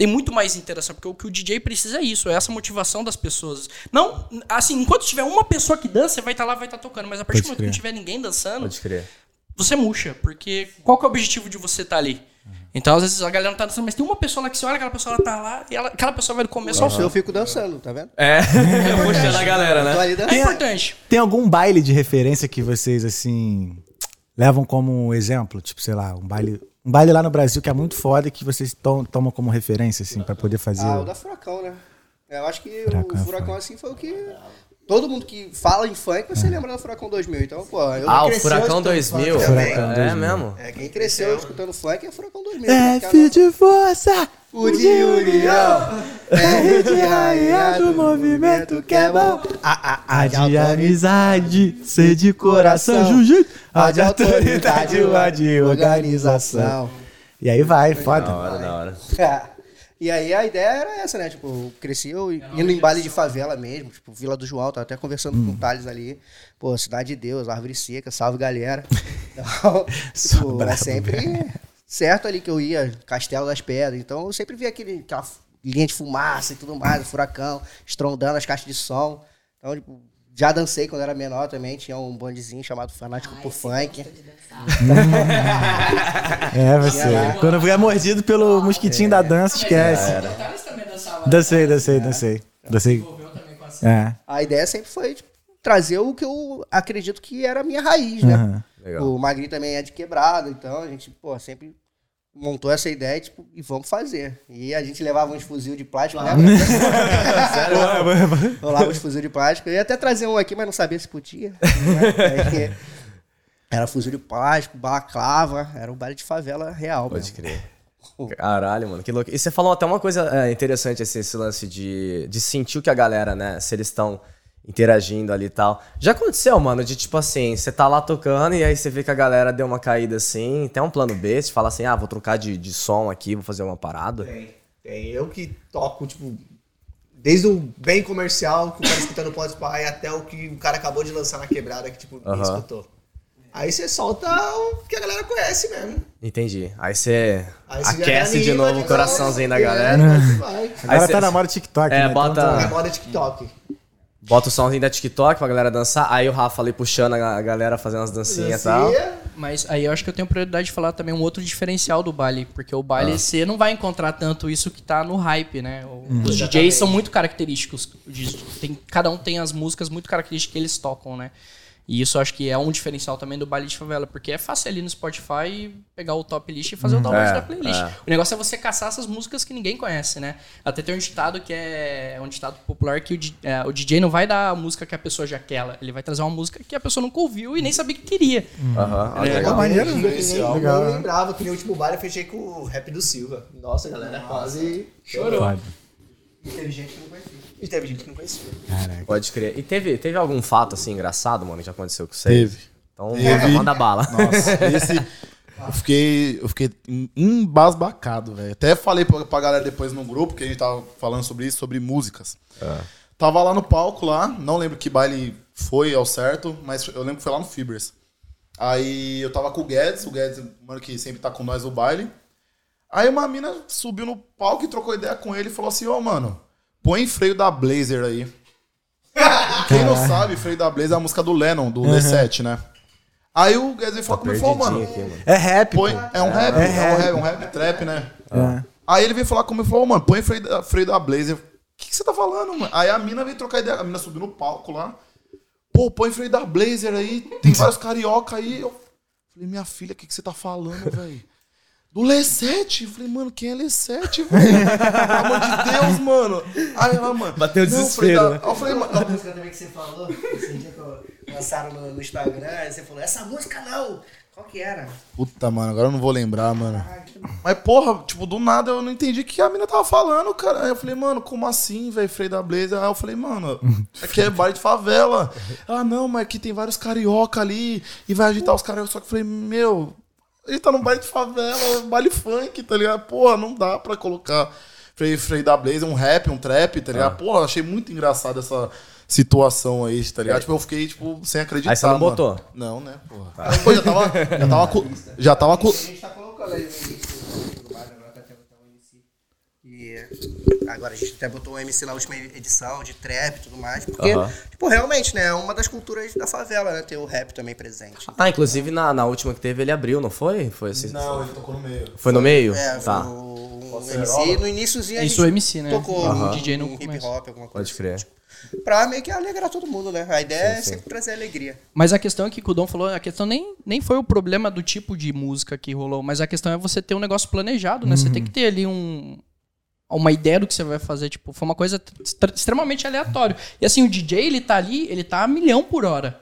tem muito mais interação, porque o que o DJ precisa é isso, é essa motivação das pessoas. Não, assim, enquanto tiver uma pessoa que dança, você vai estar lá, vai estar tocando, mas a partir do momento que não tiver ninguém dançando, Pode crer. você murcha, porque qual que é o objetivo de você estar ali? Então, às vezes, a galera não tá dançando, mas tem uma pessoa lá que você olha, aquela pessoa ela tá lá, e ela- aquela pessoa vai do começo ao Só fim. eu fico dançando, tá vendo? É, eu puxando a galera, né? É importante. Tem algum baile de referência que vocês, assim, levam como exemplo? Tipo, sei lá, um baile um baile lá no Brasil que é muito foda e que vocês tom- tomam como referência, assim, pra poder fazer. Ah, o- da Furacão, né? Eu acho que Furacão é o Furacão, assim, foi o que... Todo mundo que fala em funk, você lembra do Furacão 2000. Então, pô, eu Ah, o Furacão escutando 2000? funk também. Furacão É 2000. mesmo? É, quem cresceu escutando funk é Furacão 2000. F porque a de força, O de união, R de rainha do movimento que é bom. A, a, A de amizade, C de coração, jiu-jitsu, A de autoridade, o A de organização. E aí vai, foda. Da hora, da hora. E aí a ideia era essa, né? Tipo, eu cresci eu indo em baile de favela mesmo, tipo, Vila do João, tava até conversando com o Thales ali. Pô, Cidade de Deus, Árvore Seca, salve galera. Então, tipo, brabo é sempre certo ali que eu ia, Castelo das Pedras. Então eu sempre via aquele, aquela linha de fumaça e tudo mais, o furacão, estrondando as caixas de som. Então, tipo, já dancei quando era menor também, tinha um bondezinho chamado Fanático por Funk. É, você. Quando é mordido pelo mosquitinho da dança, esquece. Também dançava. Dancei, dancei, dancei. Dancei. É. A ideia sempre foi tipo, trazer o que eu acredito que era a minha raiz, né? Legal. O Magri também é de quebrada, então a gente, pô, sempre montou essa ideia tipo, e vamos fazer. E a gente levava uns fuzil de plástico, né? Rolava uns fuzil de plástico. Eu ia até trazer um aqui, mas não sabia se podia. né? Era fuzil de plástico, balaclava, era um baile de favela real. Pode mesmo. crer. Caralho, mano, que louco. E você falou até uma coisa é, interessante, assim, esse lance de, de sentir o que a galera, né, se eles estão interagindo ali e tal. Já aconteceu, mano, de tipo assim, você tá lá tocando e aí você vê que a galera deu uma caída assim, tem um plano B, você fala assim, ah, vou trocar de, de som aqui, vou fazer uma parada. Tem, tem. Eu que toco, tipo, desde o bem comercial, que o cara escutando pode Spotify, até o que o cara acabou de lançar na quebrada, que, tipo, ninguém Aham. escutou. Aí você solta o que a galera conhece mesmo. Entendi. Aí você Aí aquece de anima, novo o coraçãozinho da é, galera. aí vai. Agora cê- tá na moda TikTok, É, né? bota- Então, É tá- moda TikTok. Bota o somzinho da TikTok pra galera dançar, aí o Rafa ali puxando a galera fazendo as dancinhas e tal. Mas aí eu acho que eu tenho prioridade de falar também um outro diferencial do baile, porque o Ah. baile você não vai encontrar tanto isso que tá no hype, né? Uhum. Os DJs são muito característicos. Tem, cada um tem as músicas muito características que eles tocam, né? E isso eu acho que é um diferencial também do baile de favela, porque é fácil ali no Spotify pegar o top list e fazer o download É, da playlist. é. O negócio é você caçar essas músicas que ninguém conhece, né? Até tem um ditado que é, é um ditado popular que o, é, o DJ não vai dar a música que a pessoa já quer, ela- ele vai trazer uma música que a pessoa nunca ouviu e nem sabia que queria. Aham, olha que Pô, legal. maneiro, né? Eu Legal. nem lembrava que no último bar eu fechei com o rap do Silva. Nossa, a galera quase chorou. Teve gente que não conhecia. E teve gente que não conhecia. Caraca. Pode crer. E teve, teve algum fato assim engraçado, mano, que já aconteceu com vocês? Teve. Então, Teve. manda bala. Nossa, esse. Eu fiquei, eu fiquei embasbacado, velho. Até falei pra, pra galera depois no grupo, que a gente tava falando sobre isso, sobre músicas. Tava lá no palco, lá, não lembro que baile foi ao certo, mas eu lembro que foi lá no Fibers. Aí eu tava com o Guedes, o Guedes, mano, que sempre tá com nós no baile. Aí uma mina subiu no palco e trocou ideia com ele e falou assim: Ô, mano, põe freio da Blazer aí. Quem não sabe, freio da Blazer é a música do Lennon, do D7, né? Aí o Guedes falar comigo e falou, mano, Perdidinho aqui, mano. É rap, põe, é um rap, É é, um rap. rap, um rap trap, né? É. Aí ele veio falar comigo e falou, mano, põe freio da, freio da Blazer. O que, que você tá falando, mano? Aí a mina veio trocar ideia, a mina subiu no palco lá. Pô, põe freio da Blazer aí, tem vários carioca aí. Eu falei, minha filha, o que, que você tá falando, velho? Do Lê7. Eu falei, mano, quem é Lê7, velho? Pelo amor de Deus, mano. Aí ela, mano. Bateu não, desespero, da- né? Aí eu falei, mano. A música também que você falou, esse dia que eu lançaram no, no Instagram, aí você falou, essa música não! Qual que era? Puta, mano, agora eu não vou lembrar, mano. Mas, porra, tipo, do nada eu não entendi o que a mina tava falando, cara. Aí eu falei, mano, como assim, velho, freio da Blazer? Aí eu falei, mano, aqui é baile de favela. Ah, não, mas aqui tem vários carioca ali e vai agitar os carioca. Só que eu falei, meu, a gente tá num baile de favela, baile funk, tá ligado? Porra, não dá pra colocar freio, freio da Blazer, um rap, um trap, tá ligado? Porra, achei muito engraçado essa situação aí, tá ligado? Tipo, eu fiquei, tipo, sem acreditar. Aí você não mano. botou? Não, né, porra. Pô, já tava, já tava, já tava. A gente tá colocando aí no início do baile, agora tá tendo um MC. Agora a gente até botou um MC na última edição, de trap e tudo mais, porque, Aham. tipo, realmente, né, é uma das culturas da favela, né, ter o rap também presente. Ah, inclusive na, na última que teve ele abriu, não foi? Foi assim? Não, ele tocou no meio. Foi no meio? É, tá. foi um MC. No iníciozinho a Isso, gente o MC, né? tocou um DJ no hip começo. hop, alguma coisa. Pode crer. assim, Pra meio que alegrar todo mundo, né? A ideia é Sim, sim. sempre trazer alegria. Mas a questão é que o Dom falou, a questão nem, nem foi o problema do tipo de música que rolou, mas a questão é você ter um negócio planejado, né? Você tem que ter ali um uma ideia do que você vai fazer, tipo, foi uma coisa extre- extremamente aleatório. E assim, o DJ, ele tá ali, ele tá a milhão por hora.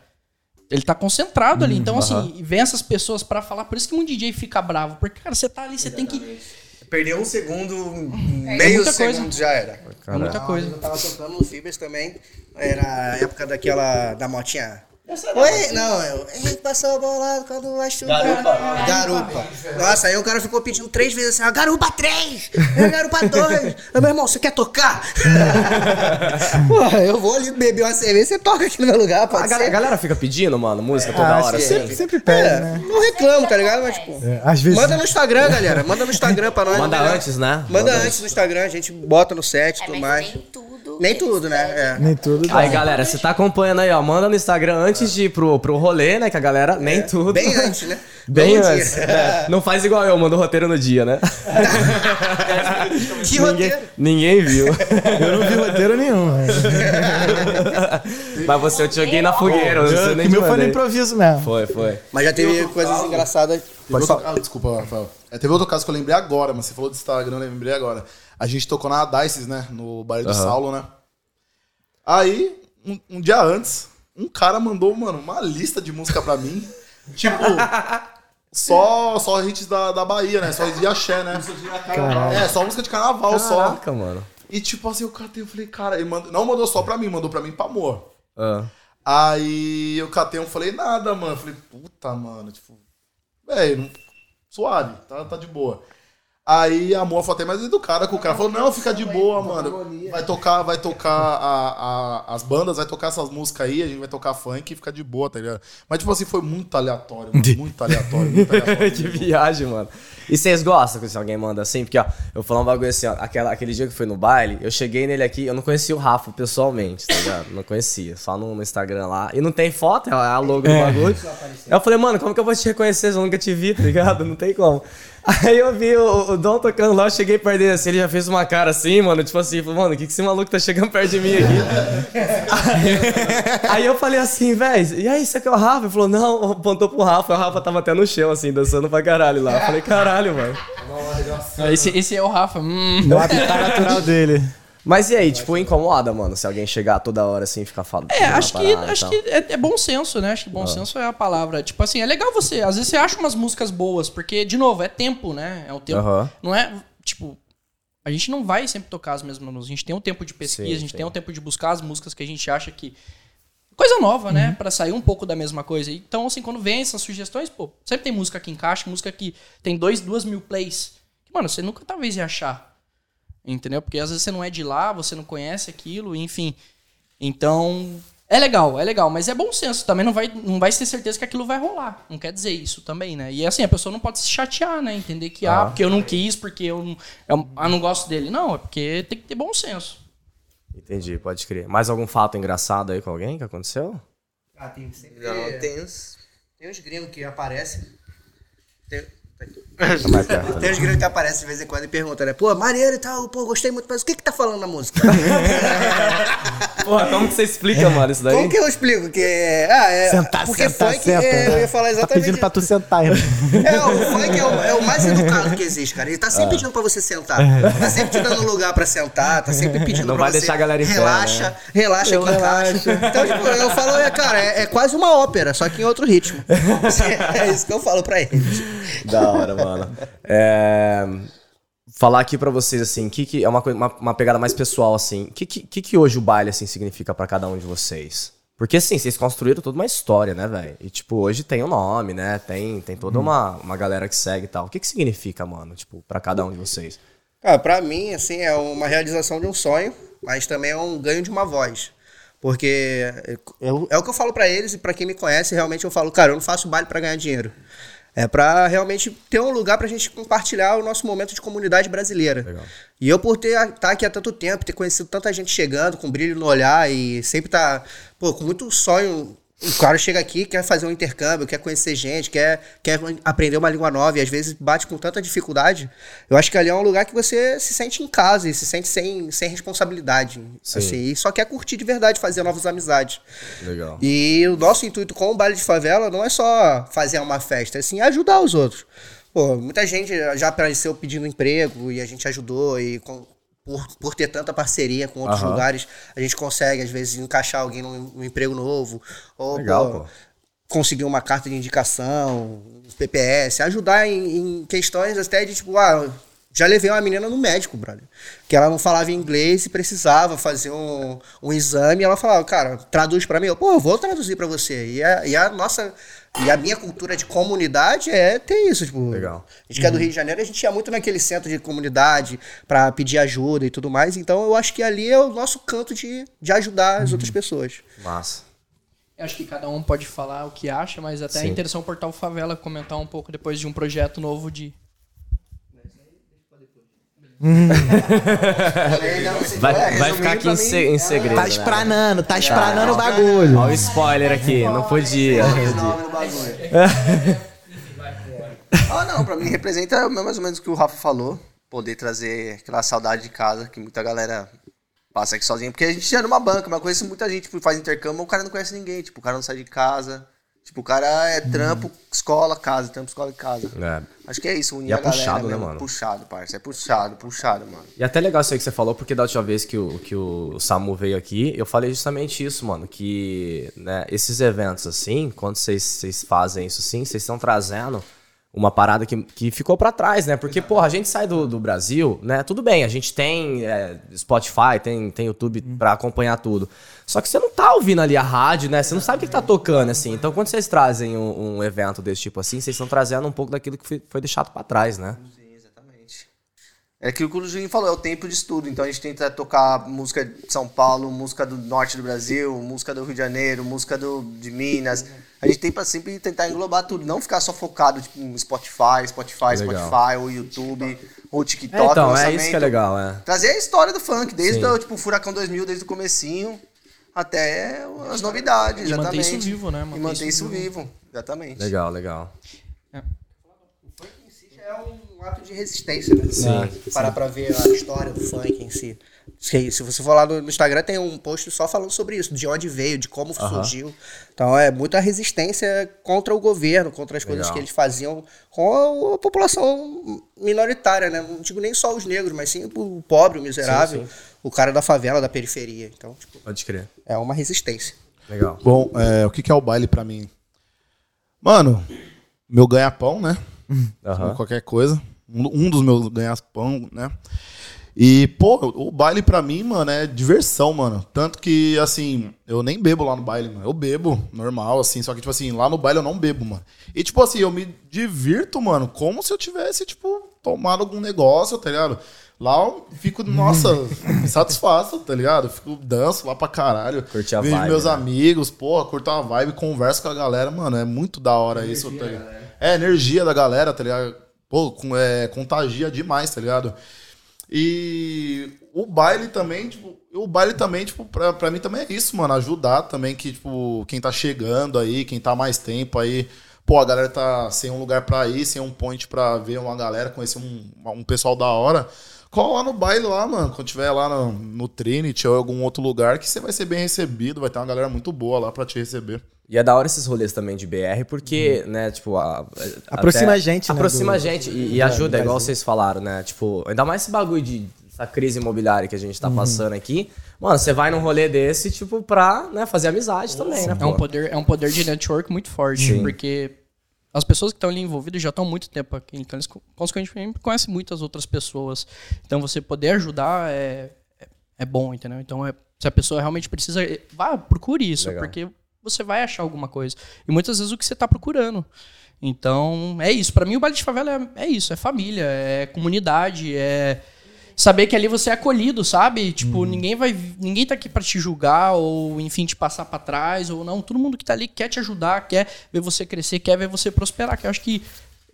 Ele tá concentrado ali. Então, assim, e vem essas pessoas pra falar, por isso que um DJ fica bravo, porque, cara, você tá ali, você tem que. Perdeu um segundo, É meio muita segundo coisa. já era. É muita coisa. Eu tava tocando no Fibers também. Era a época daquela. da motinha. Oi, não, eu. Ei, passou a bola quando acho Garupa. Garupa. Nossa, aí o cara ficou pedindo três vezes assim: ó, Garupa 3! Garupa 2! Eu, meu irmão, você quer tocar? Porra, eu vou ali beber uma cerveja, você toca aqui no meu lugar, pode A ga- a ser. galera fica pedindo, mano, música toda Ah, hora, sempre, assim. sempre pede, É, né? não reclamo, tá ligado? Mas, tipo, É, às vezes. manda no Instagram, galera. Manda no Instagram pra nós. Manda antes, né? Manda antes no Instagram, a gente bota no set e É, tudo mais. nem tudo. Nem tudo, né? É. Nem tudo. Aí, galera, você tá acompanhando aí, ó. Manda no Instagram antes de ir pro, pro rolê, né? Que a galera, nem tudo. Bem antes, né? Bem antes. É, não faz igual eu, manda o roteiro no dia, né? Que ninguém, roteiro? ninguém viu. Eu não vi roteiro nenhum. né? Mas você eu te joguei na fogueira, você Eu, nem o meu foi no improviso mesmo. Foi, foi. Mas já teve coisas engraçadas. Teve outro, ah, desculpa, Rafael. É, teve outro caso que eu lembrei agora, mas você falou do Instagram, eu lembrei agora. A gente tocou na Dices, né? No baile do Aham. Saulo, né? Aí, um, um dia antes, um cara mandou, mano, uma lista de música pra mim. Tipo, só, só hits da, da Bahia, né? Só de axé, né? É, só música de carnaval, só. Caraca, mano. E tipo assim, o cara eu falei, cara, ele mandou, não mandou só pra mim, mandou pra mim pra amor. Ah. Aí eu catei, eu falei, nada, mano. Eu falei, puta, mano, tipo, velho, suave, tá, tá de boa. Aí a amor foi até mais educada com o cara. Falou, não, fica de boa, mano. Vai tocar, vai tocar a, a- as bandas, vai tocar essas músicas aí, a gente vai tocar funk e fica de boa, tá ligado? Mas, tipo assim, foi muito aleatório, mano, muito aleatório, muito aleatório. que viagem, mano. E vocês gostam se alguém manda assim? Porque, ó, eu vou falar um bagulho assim, ó. Aquela, aquele dia que fui no baile, eu cheguei nele aqui, eu não conhecia o Rafa pessoalmente, tá ligado? Não conhecia, só no, no Instagram lá. E não tem foto, é a logo do bagulho. Aí eu falei, mano, como que eu vou te reconhecer se eu nunca te vi, tá ligado? Não tem como. Aí eu vi o, o Dom tocando lá, eu cheguei perto dele assim, ele já fez uma cara assim, mano, tipo assim, falou, mano, o que, que esse maluco tá chegando perto de mim aqui? aí, aí eu falei assim, velho, e aí, você que é o Rafa? Ele falou, não, apontou pro Rafa, o Rafa tava até no chão, assim, dançando pra caralho lá. Eu falei, caralho, mano. Esse, esse é o Rafa. Hum. No habitat natural dele. Mas e aí, tipo, incomoda, mano, se alguém chegar toda hora assim e ficar falando. É, acho que, acho que é, é bom senso, né? Acho que bom senso é a palavra. Tipo assim, é legal você. Às vezes você acha umas músicas boas, porque, de novo, é tempo, né? É o tempo. Não é, tipo. A gente não vai sempre tocar as mesmas músicas. A gente tem um tempo de pesquisa, Sim, a gente sim. tem um tempo de buscar as músicas que a gente acha que. Coisa nova, né? Pra sair um pouco da mesma coisa. Então, assim, quando vem essas sugestões, pô, sempre tem música que encaixa, música que tem dois, duas mil plays. Que, mano, você nunca talvez ia achar. Entendeu? Porque às vezes você não é de lá, você não conhece aquilo, enfim. Então, é legal, é legal, mas é bom senso. Também não vai, não vai ter certeza que aquilo vai rolar. Não quer dizer isso também, né? E assim, a pessoa não pode se chatear, né? Entender que, ah, Ah. porque eu não quis, porque eu não, eu, ah, não gosto dele. Não, é porque tem que ter bom senso. Entendi, pode crer. Mais algum fato engraçado aí com alguém que aconteceu? Ah, tem sempre. Não, tem uns. Tem uns gringos que aparecem. Tem. Tem uns gringos que aparecem de vez em quando e perguntam, né? Pô, maneiro e tal, pô, gostei muito, mas o que que tá falando na música? Porra, como que você explica, mano, isso daí? Como que eu explico? Que, ah, é, Sentar, porque sentar, funk, senta. é, eu ia falar Tá exatamente pedindo pra tu sentar. né? É, o funk é o, é o mais educado que existe, cara. Ele tá Ah. sempre pedindo pra você sentar. Tá sempre te dando lugar pra sentar, tá sempre pedindo Não pra vai você. deixar a galera em pé, Relaxa, né? relaxa Eu aqui em casa. Então, tipo, eu falo, é, cara, é, é quase uma ópera, só que em outro ritmo. É isso que eu falo pra eles. Da hora, mano. É, Falar aqui pra vocês, assim, que, que é uma, uma, uma pegada mais pessoal, assim. O que, que, que hoje o baile, assim, significa pra cada um de vocês? Porque, assim, vocês construíram toda uma história, né, velho? E, tipo, hoje tem um nome, né? Tem, tem toda uma, uma galera que segue e tal. O que que significa, mano, tipo, pra cada um de vocês? Cara, pra mim, assim, é uma realização de um sonho, mas também é um ganho de uma voz. Porque eu- é o que eu falo pra eles e pra quem me conhece, realmente eu falo, cara, eu não faço baile pra ganhar dinheiro. É pra realmente ter um lugar pra gente compartilhar o nosso momento de comunidade brasileira. Legal. E eu, por ter estar aqui há tanto tempo, ter conhecido tanta gente chegando, com brilho no olhar e sempre tá, pô, com muito sonho O cara chega aqui, quer fazer um intercâmbio, quer conhecer gente, quer, quer aprender uma língua nova e às vezes bate com tanta dificuldade. Eu acho que ali é um lugar que você se sente em casa e se sente sem, sem responsabilidade. Sim. Assim, e só quer curtir de verdade, fazer novas amizades. Legal. E o nosso intuito com o baile de favela não é só fazer uma festa, é assim, ajudar os outros. Pô, muita gente já apareceu pedindo emprego e a gente ajudou e com- por, por ter tanta parceria com outros Aham. lugares, a gente consegue às vezes encaixar alguém num, num emprego novo ou Legal, pô, pô. conseguir uma carta de indicação, PPS, ajudar em, em questões até de tipo, ah, já levei uma menina no médico, brother. Que ela não falava inglês e precisava fazer um, um exame. E ela falava, cara, traduz pra mim. Eu, pô, eu vou traduzir pra você. E a, e a nossa. E a minha cultura de comunidade é ter isso, tipo. Legal. A gente que é do Rio de Janeiro, a gente ia muito naquele centro de comunidade pra pedir ajuda e tudo mais. Então eu acho que ali é o nosso canto de, de ajudar as outras pessoas. Massa. Eu acho que cada um pode falar o que acha, mas até Sim. é interessante o Portal Favela comentar um pouco depois de um projeto novo de. Vai, vai ficar aqui em, se- em segredo. Tá né? espranando, tá espranando o bagulho. Olha o spoiler aqui, não podia. não podia. Ah, não, pra mim representa mais ou menos o que o Rafa falou. Poder trazer aquela saudade de casa que muita galera passa aqui sozinha. Porque a gente já numa banca, mas eu conheço muita gente que faz intercâmbio, o cara não conhece ninguém. Tipo, o cara não sai de casa. Tipo, o cara é trampo, escola, casa, trampo, escola e casa. É. Acho que é isso, unir E é a galera puxado, né, mano? Puxado, parça. É puxado, puxado, mano. E até legal isso aí que você falou, porque da última vez que o, que o Samu veio aqui, eu falei justamente isso, mano. Que né, esses eventos assim, quando vocês fazem isso assim, vocês estão trazendo uma parada que, que ficou pra trás, né? Porque, porra, a gente sai do, do Brasil, né? Tudo bem, a gente tem é, Spotify, tem, tem YouTube pra acompanhar tudo. Só que você não tá ouvindo ali a rádio, né? Você não sabe o que tá tocando, assim. Então, quando vocês trazem um, um evento desse tipo assim, vocês estão trazendo um pouco daquilo que foi, foi deixado pra trás, né? É aquilo que o Juninho falou, é o tempo de estudo. Então a gente tenta tocar música de São Paulo, música do norte do Brasil, música do Rio de Janeiro, música do, de Minas. A gente tem pra sempre tentar englobar tudo, não ficar só focado tipo, em Spotify, Spotify, Legal. Spotify, ou YouTube, ou TikTok. É, então, é isso que é legal, é. Trazer a história do funk, desde Sim. o tipo, Furacão 2000, desde o comecinho, até as novidades, E manter exatamente. isso vivo, né? E Manter manter isso isso vivo, exatamente. Legal, legal. É um ato de resistência, né? Sim, Se Parar pra ver a história do funk em si. Se, se você for lá no, Instagram, tem um post só falando sobre isso, de onde veio, de como surgiu. Então é muita resistência contra o governo, contra as coisas Legal. que eles faziam com a, a população minoritária, né? Não digo nem só os negros, mas sim o pobre, o miserável, Sim, sim. o cara da favela, da periferia. Então, tipo, Pode crer. É uma resistência. Legal. Bom, é, o que, que é o baile pra mim? Mano, meu ganha-pão, né? Aham. Qualquer coisa. Um, um dos meus ganha-pão, né? E, pô, o baile pra mim, mano, é diversão, mano. Tanto que, assim, eu nem bebo lá no baile, mano. Eu bebo, normal, assim. Só que, tipo assim, lá no baile eu não bebo, mano. E, tipo assim, eu me divirto, mano, como se eu tivesse, tipo, tomado algum negócio, tá ligado? Lá eu fico, nossa, me satisfaço, tá ligado? Fico, danço lá pra caralho. Curte a Vejo vibe, meus né? amigos, porra, curto uma vibe, converso com a galera, mano. É muito da hora isso, tá ligado? É, energia da galera, tá ligado? Pô, com- é, contagia demais, tá ligado? E o baile também, tipo, o baile também, tipo, pra, pra mim também é isso, mano. Ajudar também que, tipo, quem tá chegando aí, quem tá mais tempo aí. Pô, a galera tá sem um lugar pra ir, sem um point pra ver uma galera, conhecer um, um pessoal da hora. Cola lá no baile lá, mano. Quando tiver lá no, no Trinity ou em algum outro lugar, que você vai ser bem recebido, vai ter uma galera muito boa lá pra te receber. E é da hora esses rolês também de BR, porque, né, tipo, a, Aproxima até- a gente, né, Aproxima do- a gente e, e do ajuda, Brasil. igual vocês falaram, né? Tipo, ainda mais esse bagulho de essa crise imobiliária que a gente Uhum. tá passando aqui. Mano, você vai num rolê desse, tipo, pra né, fazer amizade também, né? É um pô? poder, é um poder de network muito forte, Sim. porque as pessoas que estão ali envolvidas já estão há muito tempo aqui, então eles co- consequentemente conhecem muitas outras pessoas. Então você poder ajudar é, é, é bom, entendeu? Então é- se a pessoa realmente precisa, eh, vá, procure isso, Legal. porque você vai achar alguma coisa. E muitas vezes o que você está procurando. Então, é isso. Pra mim, o baile de favela é, é isso: é família, é comunidade, é saber que ali você é acolhido, sabe? Tipo, ninguém vai, ninguém tá aqui pra te julgar ou enfim te passar pra trás ou não. Todo mundo que tá ali quer te ajudar, quer ver você crescer, quer ver você prosperar. Que eu acho que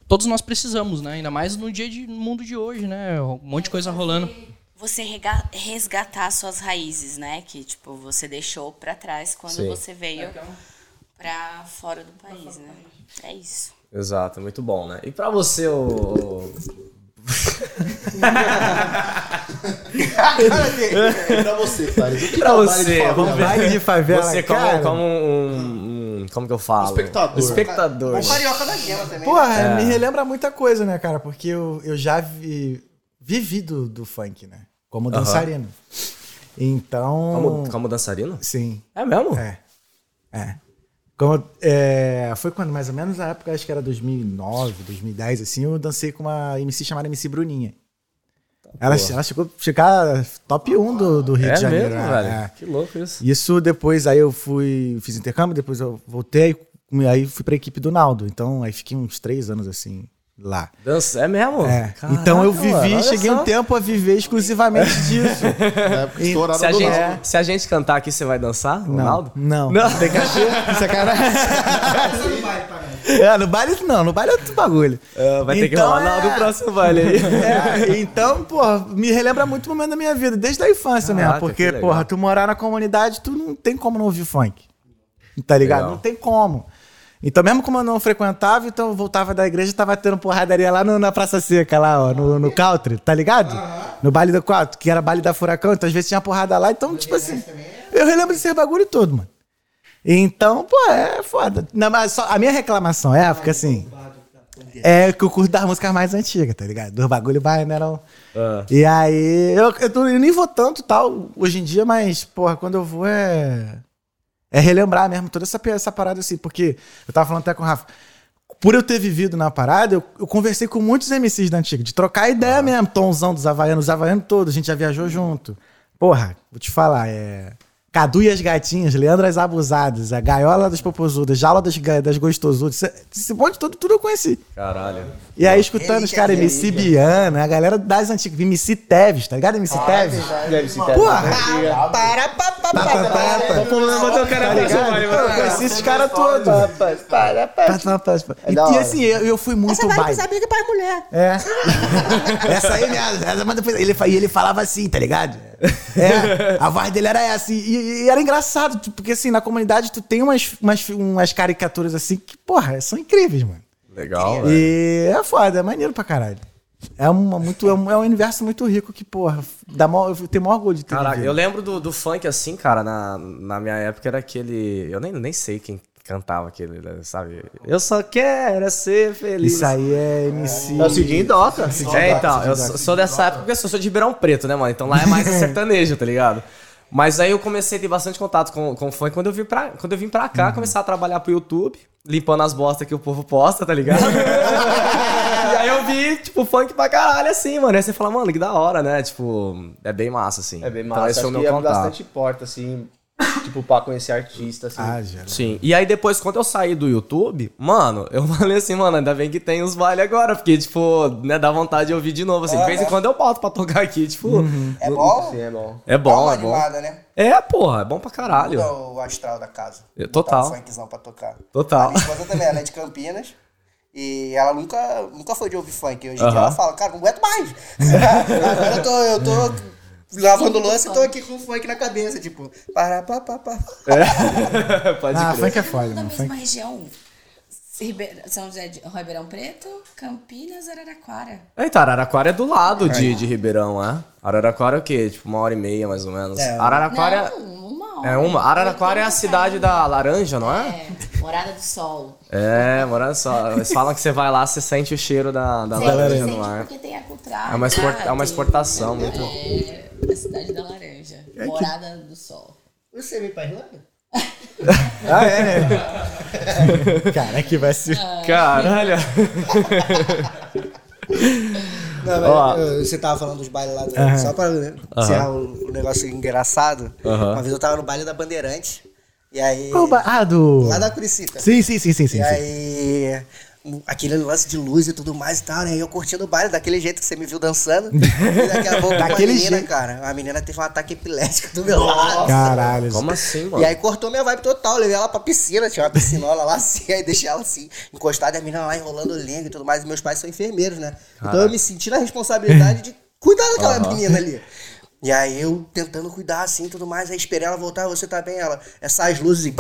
todos nós precisamos, né? Ainda mais no dia de no mundo de hoje, né? Um monte de coisa rolando. Você rega- resgatar suas raízes, né? Que, tipo, você deixou pra trás quando Sim. você veio pra fora do país, né? É isso. Exato, muito bom, né? E pra você, o. pra você. O que pra é de você, favela? vamos ver. Baile de favela, Você como, como um, um- Como que eu falo? Espectador. Espectador. Um carioca da gema também. Porra, né? me relembra muita coisa, né, cara? Porque eu, eu já vi, vivi do, do funk, né? Como dançarino. Então. Como, como dançarino? Sim. É mesmo? É. É. Como, é, foi quando, mais ou menos, na época, acho que era 2009, 2010, assim, eu dancei com uma MC chamada MC Bruninha. Ela, Porra. ela chegou a ficar top 1 do, do Rio É de Janeiro. mesmo, é, velho? é. Que louco isso. Isso depois, aí eu fui, fiz intercâmbio, depois eu voltei, aí fui pra equipe do Naldo. Então, aí fiquei uns três anos, assim, lá. Dança, é mesmo? É. Caraca, então eu mano, vivi, olha cheguei só. um tempo a viver exclusivamente disso. Na época estourada Se a, do gente, Naldo. se a gente cantar aqui, você vai dançar, Ronaldo? Não. Não. Tem cachê? Sacanagem. é, no baile não, no baile é outro bagulho. É, vai ter que Então, rolar Ronaldo é- o próximo baile aí. É, então, pô, me relembra muito o momento da minha vida, desde a infância Caraca, mesmo. Porque, porra, tu morar na comunidade, tu não tem como não ouvir funk. Tá ligado? Legal. Não tem como. Então, mesmo como eu não frequentava, então eu voltava da igreja tava tendo porradaria lá no- na Praça Seca, lá, ó, no, no Country, tá ligado? No baile do quatro, que era baile da Furacão, então às vezes tinha porrada lá, então, tipo assim. Eu relembro desse bagulho todo, mano. Então, pô, é foda. Não, mas só, a minha reclamação é, porque assim. É que eu curto das músicas mais antigas, tá ligado? Dos bagulho mais, né? Não? Ah. E aí, eu, eu, eu nem vou tanto tal hoje em dia, mas, porra, quando eu vou é. É relembrar mesmo toda essa, essa parada assim, porque eu tava falando até com o Rafa. Por eu ter vivido na parada, eu, eu conversei com muitos MCs da antiga, de trocar ideia mesmo, Tomzão dos Havaianos, os Havaianos todos, a gente já viajou junto. Porra, vou te falar, é. Cadu e as Gatinhas, Leandro as Abusadas, a Gaiola das Popozudas, Jaula das, das Gostosudas, esse, monte todo, tudo eu conheci. Caralho. E aí, escutando os caras, MC Biana, a galera das antigas, MC Teves, tá ligado? MC Teves? Deve ser Porra! Para, pa, pa, pa, Tá, tá, tá. Botou o cara Tá ligado? Eu conheci esses caras todos. para, para, para. Pá, pá, pá, pá. E, assim, eu, fui muito Essa vai baile. pros amigos e para mulher. É. essa aí. Essa, mas depois fa- e ele falava assim, tá ligado? É. A voz dele era essa. E, e era engraçado, tipo, porque assim, na comunidade tu tem umas, umas, umas caricaturas assim que, porra, são incríveis, mano. Legal, velho. E é foda, é maneiro pra caralho. É, uma, muito, é, um, é um universo muito rico que, porra, dá eu tenho maior orgulho de ter Caraca, eu lembro do, do funk assim, cara, na, na minha época era aquele. Eu nem, nem sei quem cantava aquele, né, sabe? Eu só quero é ser feliz. Isso aí é MC. É o Cidinho Doca. É, então, eu sou, sou dessa época porque eu sou, de Ribeirão Preto, né, mano? Então lá é mais sertanejo, tá ligado? Mas aí eu comecei a ter bastante contato com, com funk quando eu vim pra, quando eu vim pra cá, começar a trabalhar pro YouTube, limpando as bostas que o povo posta, tá ligado? e aí eu vi, tipo, funk pra caralho, assim, mano. Aí você fala, mano, que da hora, né? Tipo, é bem massa, assim. É bem Então massa. esse foi o Acho meu que é contato. bastante porta, assim, tipo, pra conhecer artista, assim. Ah, já. Sim. E aí depois, quando eu saí do YouTube, mano, eu falei assim, mano, ainda bem que tem os bailes agora, porque, tipo, né, dá vontade de ouvir de novo, assim. De vez em quando eu boto pra tocar aqui, tipo... É bom? Sim, é bom. É bom, é bom. animada, né? É, porra, é bom pra caralho. Muda o astral da casa. É, Botar total. Um funkzão pra tocar. Total. A minha esposa também, ela é de Campinas. E ela nunca, nunca foi de ouvir funk. Hoje em dia Aham. ela fala, cara, não aguento mais. Agora eu tô, eu tô lavando louça e tô aqui com funk na cabeça, tipo, para, pa, pa, pa. Pode Ah, funk é foda, da mano. mesma Funk... região. Ribe- São José de Ribeirão Preto, Campinas, Araraquara. Então, Araraquara é do lado de, de Ribeirão, é? Araraquara é o quê? Tipo, uma hora e meia, mais ou menos. É. Araraquara Não, uma hora. é uma. Araraquara é a cidade da laranja, não é? É, Morada do Sol. É, morando só. Eles falam que você vai lá, você sente o cheiro da, da laranja sente no ar. porque tem a cultura. É uma export- é uma exportação muito- É a cidade da laranja. Morada do Sol. Você veio pra Irlanda? Ah, é, né? Cara, que vai ser. Caralho. Não, mas você tava falando dos bailes lá, do, só pra né, encerrar o, o negócio engraçado. Aham. Uma vez eu tava no baile da Bandeirante, e aí... Qual ba- Ah, do. Lá da Curicica. Sim, sim, sim, sim, sim. E sim. aí, um- aquele lance de luz e tudo mais e tal, né? E eu curtindo o baile, daquele jeito que você me viu dançando. e daqui a pouco, uma Daquele menina, jeito. cara, a menina teve um ataque epilético do meu lado. Caralho. Como assim, mano? E aí cortou minha vibe total, levei ela pra piscina, tinha uma piscinola lá assim, aí deixei ela assim, encostada, e a menina lá enrolando língua e tudo mais, e meus pais são enfermeiros, né? Então eu me senti na responsabilidade de cuidar daquela menina ali. E aí eu tentando cuidar assim e tudo mais, aí esperei ela voltar, você tá bem? Ela, essas luzes e.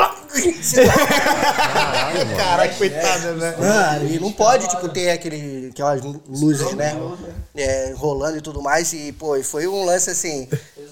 Caralho, coitada, né? Mano, e não pode, tipo, ter aquele, aquelas luzes, né? É, rolando e tudo mais. E, pô, e foi um lance assim,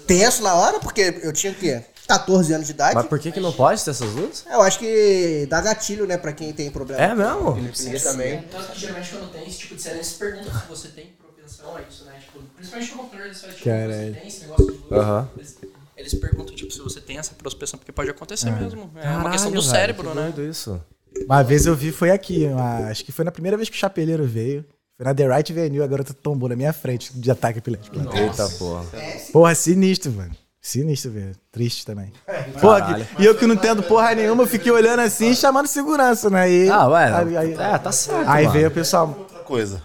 tenso na hora, porque eu tinha o quê? 14 anos de idade. Mas por que que não pode ter essas luzes? Eu acho que dá gatilho, né, pra quem tem problema. É mesmo? Epilepsia também. Então, geralmente quando tem esse tipo de série, eles perguntam se você tem propensão a isso, né? Tipo, principalmente no computador, eles falam, tipo, você tem esse negócio de luz. Aham. Eles, eles perguntam, tipo, se você tem essa propensão, porque pode acontecer mesmo. É uma Caralho, questão do velho, cérebro, que né? doido isso. Uma vez eu vi, foi aqui. uma- acho que foi na primeira vez que o Chapeleiro veio. Foi na The Right Venue, a garota tombou na minha frente de ataque epilético. Eita porra. Porra, sinistro, mano. Sinistro, velho. Triste também. Porra, que- e eu que não entendo porra nenhuma, eu fiquei olhando assim e chamando segurança, né? E, Ah, ué. Aí, aí- é, tá certo. aí mano. veio o pessoal. Outra coisa.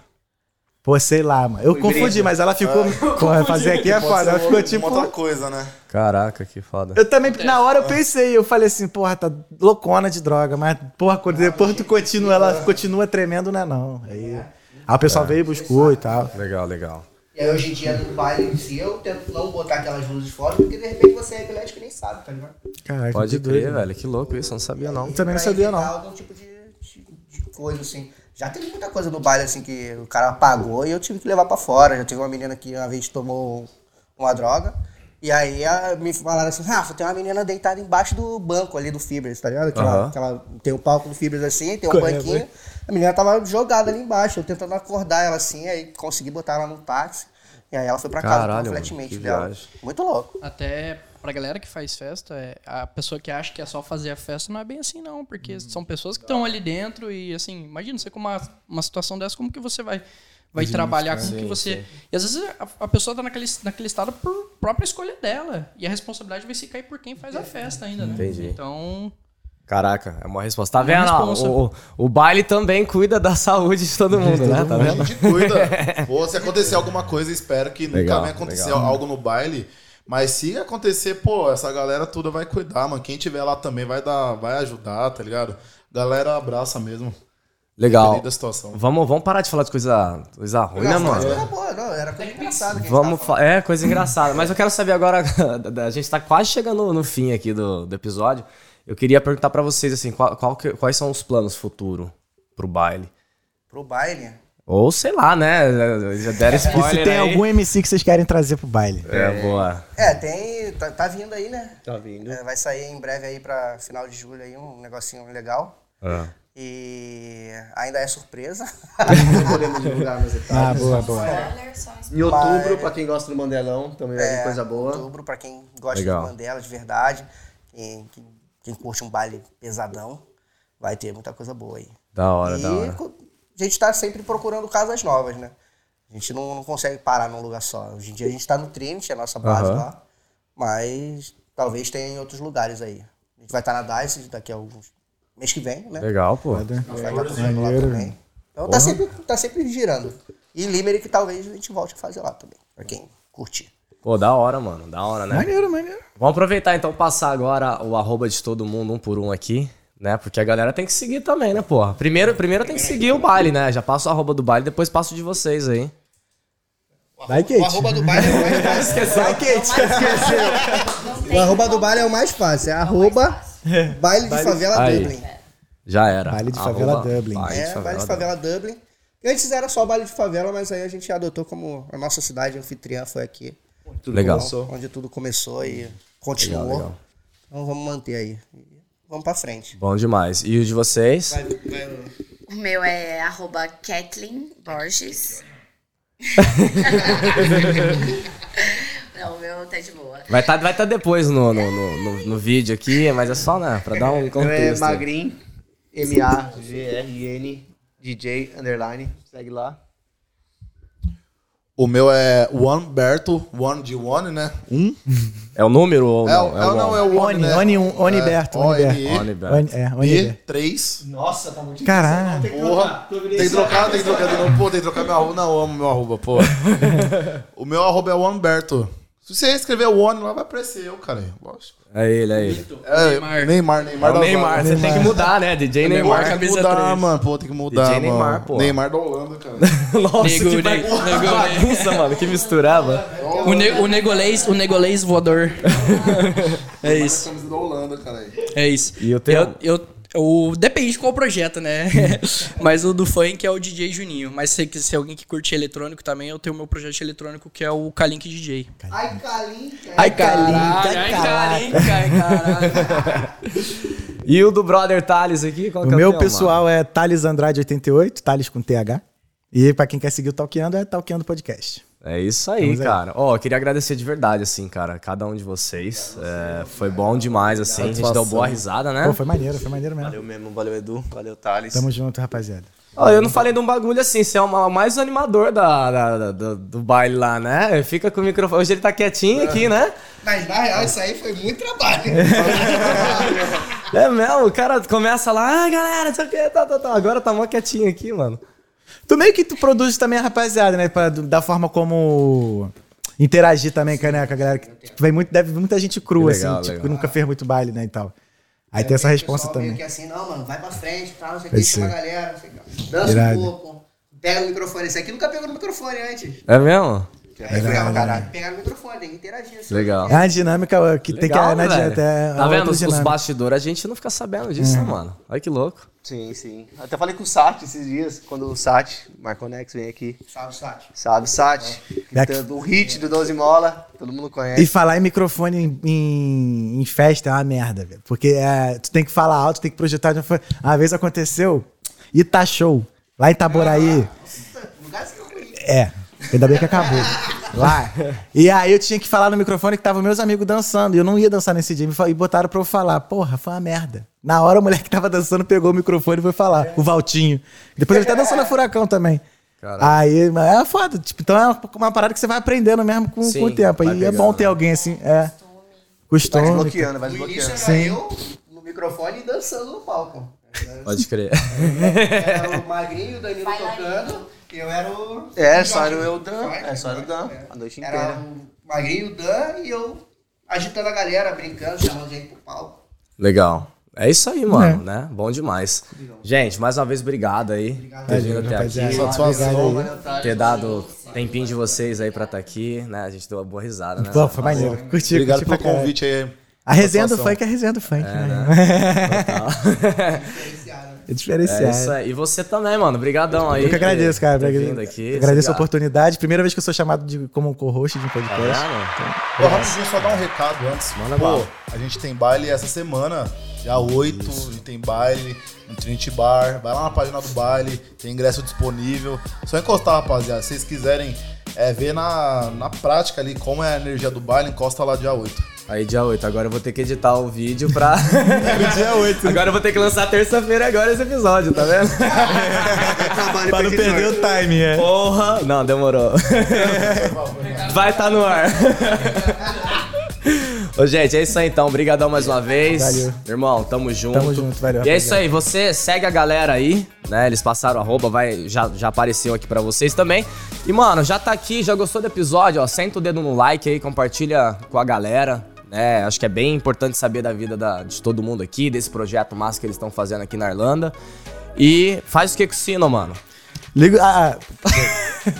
Pô, sei lá, mano. Eu confundi, mas ela ficou. Porra, fazer aqui é Pode foda. Ela ficou tipo. Uma outra coisa, né? Caraca, que foda. Eu também, na hora eu pensei, eu falei assim, porra, tá loucona de droga, mas, porra, quando depois tu continua, ela continua tremendo, não é não. Aí, aí o pessoal veio e buscou e tal. Legal, legal. E aí hoje em dia no baile em si, eu tento não botar aquelas luzes fora, porque de repente você é epilético e nem sabe, tá ligado? Caraca, Pode crer, doido. velho. Que louco isso, eu não sabia não. Eu também não sabia, não. algum tipo de, de, de coisa, assim. Já teve muita coisa no baile, assim, que o cara apagou e eu tive que levar pra fora. Já teve uma menina que uma vez tomou uma droga. E aí a- me falaram assim, Rafa, tem uma menina deitada embaixo do banco ali do Fibras, tá ligado? Aquela, aquela- tem o palco do Fibras assim, tem um banquinho. A menina tava jogada ali embaixo, eu tentando acordar ela assim, aí consegui botar ela no táxi. E aí ela foi pra casa Caralho, com o mano, flatmate que dela. Muito louco. Até pra galera que faz festa, é, a pessoa que acha que é só fazer a festa não é bem assim, não. Porque são pessoas que estão ali dentro e, assim, imagina você com uma, uma situação dessa, como que você vai, vai trabalhar, como que você... E às vezes a, a pessoa tá naquele, naquele estado por própria escolha dela. E a responsabilidade vai se cair por quem faz a festa ainda, né? Entendi. Então... Caraca, é uma resposta. Tá Uma vendo? ó? responsa. O, o, o baile também cuida da saúde de todo mundo, né? Tá A vendo? gente cuida. Pô, se acontecer alguma coisa, espero que Legal, nunca venha acontecer legal. algo no baile. Mas se acontecer, pô, essa galera toda vai cuidar, mano. Quem tiver lá também vai dar, vai ajudar, tá ligado? Galera abraça mesmo. Legal. Independente da situação. Vamos, vamos parar de falar de coisa, coisa ruim, né, mano? Era boa, não, era coisa engraçada que a gente Vamos É, coisa engraçada. Mas eu quero saber agora. a gente tá quase chegando no, fim aqui do, do episódio. Eu queria perguntar pra vocês, assim, qual- qual que- quais são os planos futuros pro baile? Pro baile. Ou sei lá, né? Já deram E se spoiler tem aí. algum MC que vocês querem trazer pro baile? É, boa. É, tem. Tá, tá vindo aí, né? Tá vindo. É, vai sair em breve aí pra final de julho aí, um negocinho legal. Ah. E ainda é surpresa. Não podemos divulgar nas etapas. Ah, boa, boa. Spoiler, Em outubro, pra quem gosta do Mandelão, também vai vir É, coisa boa. Outubro, pra quem gosta Legal. de Mandela de verdade. Quem, quem, quem curte um baile pesadão, vai ter muita coisa boa aí. Da hora, e da hora. A gente tá sempre procurando casas novas, né? A gente não, não consegue parar num lugar só. Hoje em dia a gente tá no Trinity, a nossa base Aham. lá. Mas talvez tenha em outros lugares aí. A gente vai estar na DICE daqui a alguns mês que vem, né? Legal, pô. Vai estar tocando lá também. Então tá sempre, tá sempre girando. E Limerick talvez a gente volte a fazer lá também, pra quem curtir. Pô, da hora, mano. Da hora, né? Maneiro, maneiro. Vamos aproveitar então passar agora o arroba de todo mundo um por um aqui, né? Porque a galera tem que seguir também, né, porra? Primeiro, primeiro tem que seguir o baile, né? Já passo o arroba do baile, depois passo de vocês aí. Vai, Kate. O arroba do baile é o mais fácil. Vai, Kate. O arroba do baile é o mais fácil. É arroba baile de favela Aí. Dublin. Já era. Baile de favela Arroba Dublin. Baile É, de favela baile de favela Dublin. Antes era só baile de favela, mas aí a gente adotou como a nossa cidade anfitriã foi aqui. Legal. Onde tudo começou e continuou. Legal, legal. Então vamos manter aí. Vamos pra frente. Bom demais. E o de vocês? O meu é arroba Kathleen Borges. Não, o meu tá de boa. Vai estar vai tá depois no, no, no, no- no vídeo aqui, mas é só, né? Pra dar um Meu é contexto. Magrin, M-A-G-R-N, DJ, underline, segue lá. O meu é One Berto, One de One, né? Um. É o número ou É, não? o- é, o- não, é o One, Oni, né? É, Oniberto. O-N-E, Oliver. Oni- É, Oniberto. E3. Nossa, tá muito Caralho. Porra, tem que trocar, tem que trocar de novo. Pô, tem que trocar meu arroba. Não, eu amo meu arroba, pô. o meu arroba é o Humberto. Se você escrever o One lá, vai aparecer eu, cara. Lógico. É ele, é ele. É, Neymar. Neymar, Neymar. É da Neymar, você tem que mudar, né? DJ Neymar, Neymar. Tem que camisa mudar, 3. mano. Pô, tem que mudar, DJ mano. Neymar, pô. Neymar da Holanda, cara. Nossa, Nego, que nego, bagunça, nego, bagunça, mano. Que misturava. O, ne o negolês, o negolês voador. é isso. Camisa da Holanda, cara. É isso. E eu tenho- Eu, eu, o- depende de qual projeto, né? Mas o do funk é o DJ Juninho. Mas se, se alguém que curte eletrônico também, eu tenho o meu projeto eletrônico que é o Kalink DJ. Ai, Calim. Ai, Calinho, Caralho, ai, Kalink, ai, caralho. E o do brother Thales aqui? Qual O que é meu teu, pessoal é Thales Andrade 88, Thales com TH. E pra quem quer seguir o Talkeando, é Talkeando Podcast. É isso aí, cara. Ó, eu queria agradecer de verdade, assim, cara, cada um de vocês. É, foi bom demais, assim. A gente deu boa risada, né? Pô, foi maneiro, foi maneiro mesmo. Valeu mesmo, valeu Edu, valeu Thales. Tamo junto, rapaziada. Ó, eu não falei de um bagulho assim, você é o ma- mais animador da, da- da- do, do baile lá, né? Fica com o microfone. Hoje ele tá quietinho aqui, né? Mas na real, isso aí foi muito trabalho. É mesmo, o cara começa lá, ah, galera, isso aqui, tá, tá, tá. Agora tá mó quietinho aqui, mano. Tu meio que tu produz também a rapaziada, né? Pra, da forma como interagir também com a, né, com a galera. que Vem muito, deve muita gente crua, legal, assim, tipo, legal. que nunca fez muito baile, né, e tal. Aí tem essa resposta Pessoal meio também. que assim, não, mano, vai pra frente, tal, não sei o que, chama a galera, não sei o que. Dança Irado. um pouco, pega o microfone. Esse aqui nunca pegou no microfone antes. É mesmo? Aí eu ficava, caralho, pegar no microfone, tem que interagir. Assim. Legal. É uma dinâmica que tem que. Legal, Não adianta, é Tá vendo? Os, os bastidores a gente não fica sabendo disso, né, mano? Olha que louco. Sim, sim. Até falei com o Sati esses dias, quando o Sati, Marconex, vem aqui. Salve, Sati. Sabe, Sati? Gritando o hit do 12 Mola, todo mundo conhece. E falar em microfone em, em, em festa é uma merda, velho. Porque é, tu tem que falar alto, tem que projetar de uma forma. Uma vez aconteceu, Ita Show, lá em Itaboraí. Lugar assim, ruim. É, ainda bem que acabou. Lá. E aí eu tinha que falar no microfone que tava meus amigos dançando. E eu não ia dançar nesse dia. E botaram pra eu falar. Porra, foi uma merda. Na hora a mulher que tava dançando pegou o microfone e foi falar. O Valtinho. Depois ele tá dançando a furacão também. Aí, mas é foda. Tipo, então é uma, parada que você vai aprendendo mesmo com, Sim, com o tempo. vai Aí é bom ter alguém assim. É. Vai Costume. desbloqueando, vai No início desbloqueando. era eu no microfone e dançando no palco. Pode crer. Era o Magrinho, o Danilo tocando, e eu era o. É, o só era Jorge. o Dan, Jorge, é, só era o Dan, é. a noite Era inteira. o Magrinho, o Dan e eu agitando a galera, brincando, chamando gente pro palco. Legal. É isso aí, mano, né? Bom demais. Gente, mais uma vez, obrigado aí por ter vindo até aqui. Satisfação. Ter dado tempinho de vocês aí pra estar aqui, né? A gente deu uma boa risada, né? Pô, foi maneiro. Curti, Obrigado curti pelo convite aí. A resenha do funk é a resenha do funk, né? É É diferenciado. isso aí. E você também, mano. Obrigadão aí. Eu que agradeço, cara. ter Agradeço, vindo aqui. agradeço a oportunidade. Primeira vez que eu sou chamado de, como co-host de um Tá podcast. vendo? Pô, rapidinho, só dar um recado antes. Manda Pô, bala. a gente tem baile essa semana, dia 8, a gente tem baile no Trinity Bar. Vai lá na página do baile, tem ingresso disponível. Só encostar, rapaziada. Se vocês quiserem é, ver na, na prática ali como é a energia do baile, encosta lá dia 8. Aí, dia 8. Agora eu vou ter que editar o vídeo pra. dia 8. Agora eu vou ter que lançar terça-feira agora esse episódio, tá vendo? Pra não perder o time, é. Porra! Não, demorou. Vai estar no ar. Ô, gente, é isso aí então. Obrigadão mais uma vez. Valeu. Irmão, tamo junto. Tamo junto, valeu, E é isso aí, você segue a galera aí, né? Eles passaram arroba, vai, já, já apareceu aqui pra vocês também. E, mano, já tá aqui, já gostou do episódio, ó. Senta o dedo no like aí, compartilha com a galera. Né? acho que é bem importante saber da vida da- de todo mundo aqui, desse projeto massa que eles estão fazendo aqui na Irlanda. E faz o que com o sino, mano? Liga, ah,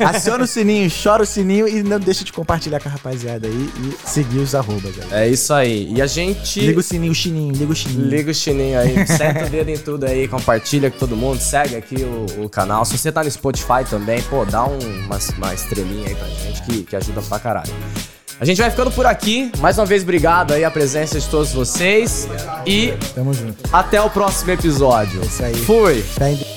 ah, aciona o sininho, chora o sininho e não deixa de compartilhar com a rapaziada aí e seguir os arrobas. Galera. É isso aí. E a gente. Liga o sininho, o chininho, liga o chininho. Liga o chininho aí, senta o dedo em tudo aí, compartilha com todo mundo, segue aqui o, o canal. Se você tá no Spotify também, pô, dá um- uma, uma estrelinha aí pra gente que, que ajuda pra caralho. A gente vai ficando por aqui. Mais uma vez, obrigado aí a presença de todos vocês. E Tamo junto. até o próximo episódio. isso aí. Fui! Tá